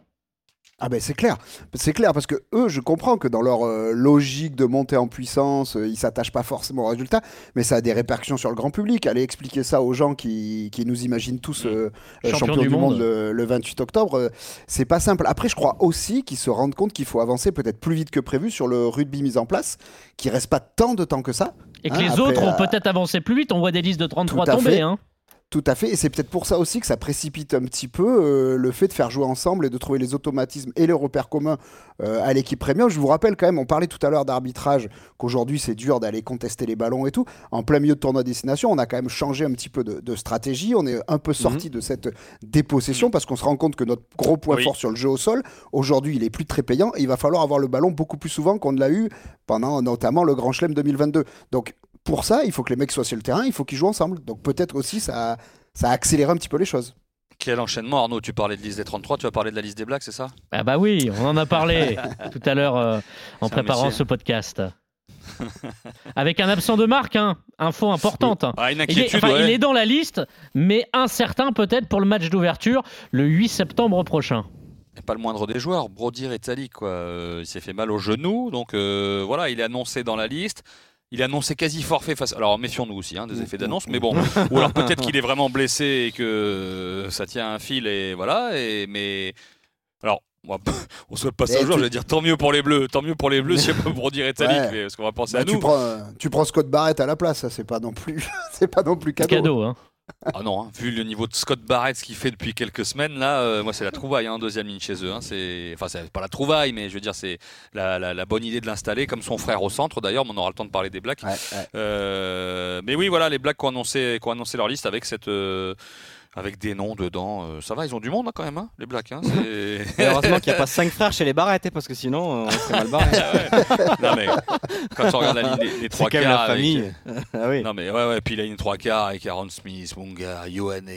F: Ah ben c'est clair, c'est clair parce que eux, je comprends que dans leur euh, logique de montée en puissance, euh, ils s'attachent pas forcément au résultat, mais ça a des répercussions sur le grand public. Allez expliquer ça aux gens qui, qui nous imaginent tous euh, euh,
C: Champion
F: champions
C: du
F: du, monde,
C: monde.
F: le, le 28 octobre. euh, c'est pas simple. Après, je crois aussi qu'ils se rendent compte qu'il faut avancer peut-être plus vite que prévu sur le rugby mis en place, qui reste pas tant de temps que ça.
C: Et que
F: Hein,
C: les
F: après,
C: autres ont
F: euh,
C: peut-être avancé plus vite, on voit des listes de 33
F: tout à
C: tomber. Hein.
F: Tout à fait, et c'est peut-être pour ça aussi que ça précipite un petit peu euh, le fait de faire jouer ensemble et de trouver les automatismes et les repères communs euh, à l'équipe premium. Je vous rappelle quand même, on parlait tout à l'heure d'arbitrage, qu'aujourd'hui c'est dur d'aller contester les ballons et tout. En plein milieu de tournoi destination, on a quand même changé un petit peu de, de stratégie. On est un peu sorti de cette dépossession parce qu'on se rend compte que notre gros point
D: Oui.
F: fort sur le jeu au sol, aujourd'hui il est plus très payant et il va falloir avoir le ballon beaucoup plus souvent qu'on ne l'a eu pendant notamment le Grand Chelem 2022. Donc pour ça, il faut que les mecs soient sur le terrain, il faut qu'ils jouent ensemble. Donc peut-être aussi ça, ça a accéléré un petit peu les choses.
D: Quel enchaînement, Arnaud Tu parlais de liste des 33, tu vas parler de la liste des Blacks, c'est ça?
C: Ah bah oui, on en a parlé tout à l'heure euh, en préparant ce podcast. Avec un absent de marque, hein, info importante.
D: ah, Une
C: Il est,
D: inquiétude,
C: enfin,
D: ouais.
C: il est dans la liste, mais incertain peut-être pour le match d'ouverture le 8 septembre prochain.
D: Et pas le moindre des joueurs, Brody Retallick, quoi. Euh, il s'est fait mal au genou, donc euh, voilà, il est annoncé dans la liste. Il est annoncé quasi forfait face. Alors méfions-nous aussi hein, des effets d'annonce, mais bon. Ou alors peut-être qu'il est vraiment blessé et que ça tient un fil et voilà. Et mais alors. On souhaite pas ça joueurs,
F: tu-
D: je vais dire tant mieux pour les bleus, tant mieux pour les bleus si on peut Brody Retallick,
F: Ouais.
D: mais- parce qu'on va penser
F: Bah,
D: à
F: tu,
D: nous.
F: prends, euh, tu prends Scott Barrett à la place, ça c'est pas non plus, c'est pas non plus cadeau.
C: Cadeau, hein.
D: Ah non, hein, vu le niveau de Scott Barrett, ce qu'il fait depuis quelques semaines, là, euh, moi c'est la trouvaille, hein, deuxième ligne chez eux. hein, c'est, enfin, c'est pas la trouvaille, mais je veux dire, c'est la, la- la bonne idée de l'installer, comme son frère au centre d'ailleurs. Mais on aura le temps de parler des Blacks.
F: Ouais, ouais.
D: Euh, mais oui, voilà, les Blacks qui ont annoncé, qui ont annoncé leur liste avec cette. euh, avec des noms dedans, Euh, ça va, ils ont du monde hein, quand même, hein, les Blacks. hein,
E: heureusement qu'il n'y a pas cinq frères chez les Barrettes, parce que sinon, euh, on serait mal barré.
D: non mais quand on regarde la ligne des, trois
E: même la
D: quarts, avec-
E: famille. ah oui.
D: Non mais ouais ouais puis la ligne 3 quarts avec Aaron Smith, Munga, Yohane,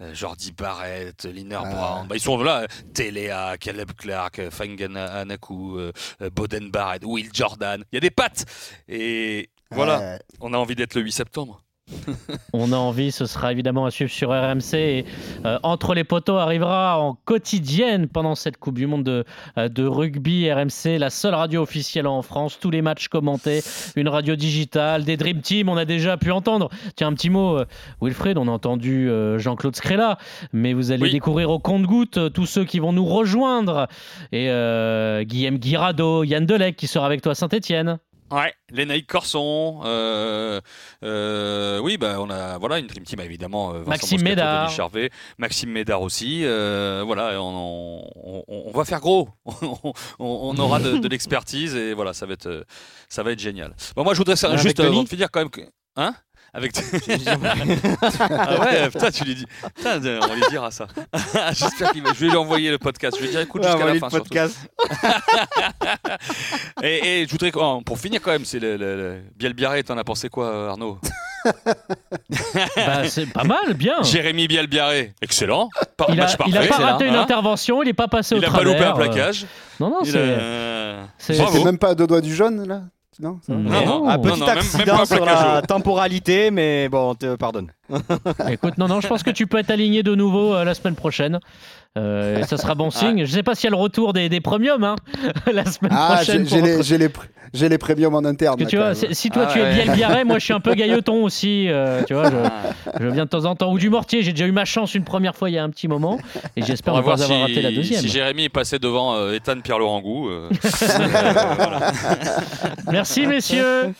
D: euh, Jordi Barrett, Liner
F: Ah.
D: Brown, bah, ils sont là, Telea, Caleb Clark, Fangan Anaku, euh, euh, Boden Barrett, Will Jordan, il y a des pattes et voilà, on a envie d'être le 8 septembre.
C: On a envie, ce sera évidemment à suivre sur RMC. Et, euh, Entre les poteaux arrivera en quotidienne pendant cette Coupe du Monde de, euh, de rugby. RMC, la seule radio officielle en France, tous les matchs commentés, une radio digitale, des Dream Team, on a déjà pu entendre. Tiens, un petit mot, euh, Wilfred, on a entendu Jean-Claude Scrella, mais vous allez
D: Oui.
C: découvrir au compte-goutte tous ceux qui vont nous rejoindre. Et euh, Guillaume Guirado, Yann Delec qui sera avec toi à Saint-Etienne.
D: Ouais, Lénaïque Corson, euh, euh, oui, bah on a voilà une dream team évidemment. euh, Vincent
C: Maxime
D: Moscato,
C: Médard.
D: Denis Charvet, Maxime Médard aussi. euh, voilà, on, on- va faire gros. on, on aura de, de l'expertise et voilà, ça va être ça va être génial. Bon, moi je voudrais ça, juste finir quand même, que- hein? Avec ah ouais, putain, tu lui dis. Putain, on lui dira ça. J'espère qu'il va. Je vais lui envoyer le podcast. Je vais lui dire écoute
E: Ouais,
D: jusqu'à la fin.
E: le
D: surtout.
E: podcast.
D: Et, et je voudrais, pour finir quand même, c'est le, le, le Biel Biarré, t'en as pensé quoi, euh, Arnaud
C: Bah, c'est pas mal, bien.
D: Jérémy Biel Biarré, excellent. Par-
C: Il a,
D: match
C: il a
D: parfait.
C: pas raté une
D: hein.
C: intervention, il n'est pas passé au
D: Il a pas
C: travers.
D: loupé un
C: euh,
D: plaquage.
C: Non, non, c'est.
D: a- euh.
C: C'est
F: même pas à deux doigts du jaune là Non ça va
C: Non.
D: Non, non.
E: Un
C: Non,
E: petit
D: non, même- même
E: accident sur la temporalité, mais bon, on te pardonne.
C: Écoute, non, non, je pense que tu peux être aligné de nouveau euh, la semaine prochaine. Euh, ça sera bon signe. Je sais pas s'il y a le retour des, des premiums hein, la semaine
F: Ah,
C: prochaine.
F: j'ai les, les, pr- j'ai les premiums en interne.
C: que
F: là,
C: tu vois, si toi
D: Ah
C: tu es bien biarré, moi je suis un peu gailleton aussi. euh, tu vois, je, je viens de temps en temps. Ou du mortier, j'ai déjà eu ma chance une première fois il y a un petit moment. Et j'espère
D: On va
C: ne
D: voir
C: pas
D: si,
C: avoir raté la deuxième.
D: si Jérémy est passé devant euh, Ethan Pierre-Laurent Gou. euh, voilà.
C: Merci messieurs.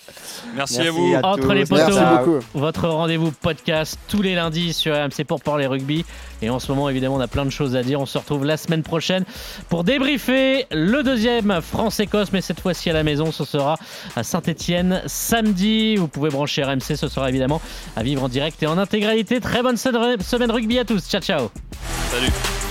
D: Merci,
E: Merci
D: à vous.
E: à
C: Entre
E: tous.
C: les poteaux.
F: Merci.
C: Votre rendez-vous podcast tous les lundis sur RMC pour parler rugby. Et en ce moment, évidemment, on a plein de choses à dire. On se retrouve la semaine prochaine pour débriefer le deuxième France-Écosse, mais cette fois-ci à la maison. Ce sera à Saint-Etienne samedi. Vous pouvez brancher RMC. Ce sera évidemment à vivre en direct et en intégralité. Très bonne semaine rugby à tous. Ciao, ciao.
D: Salut.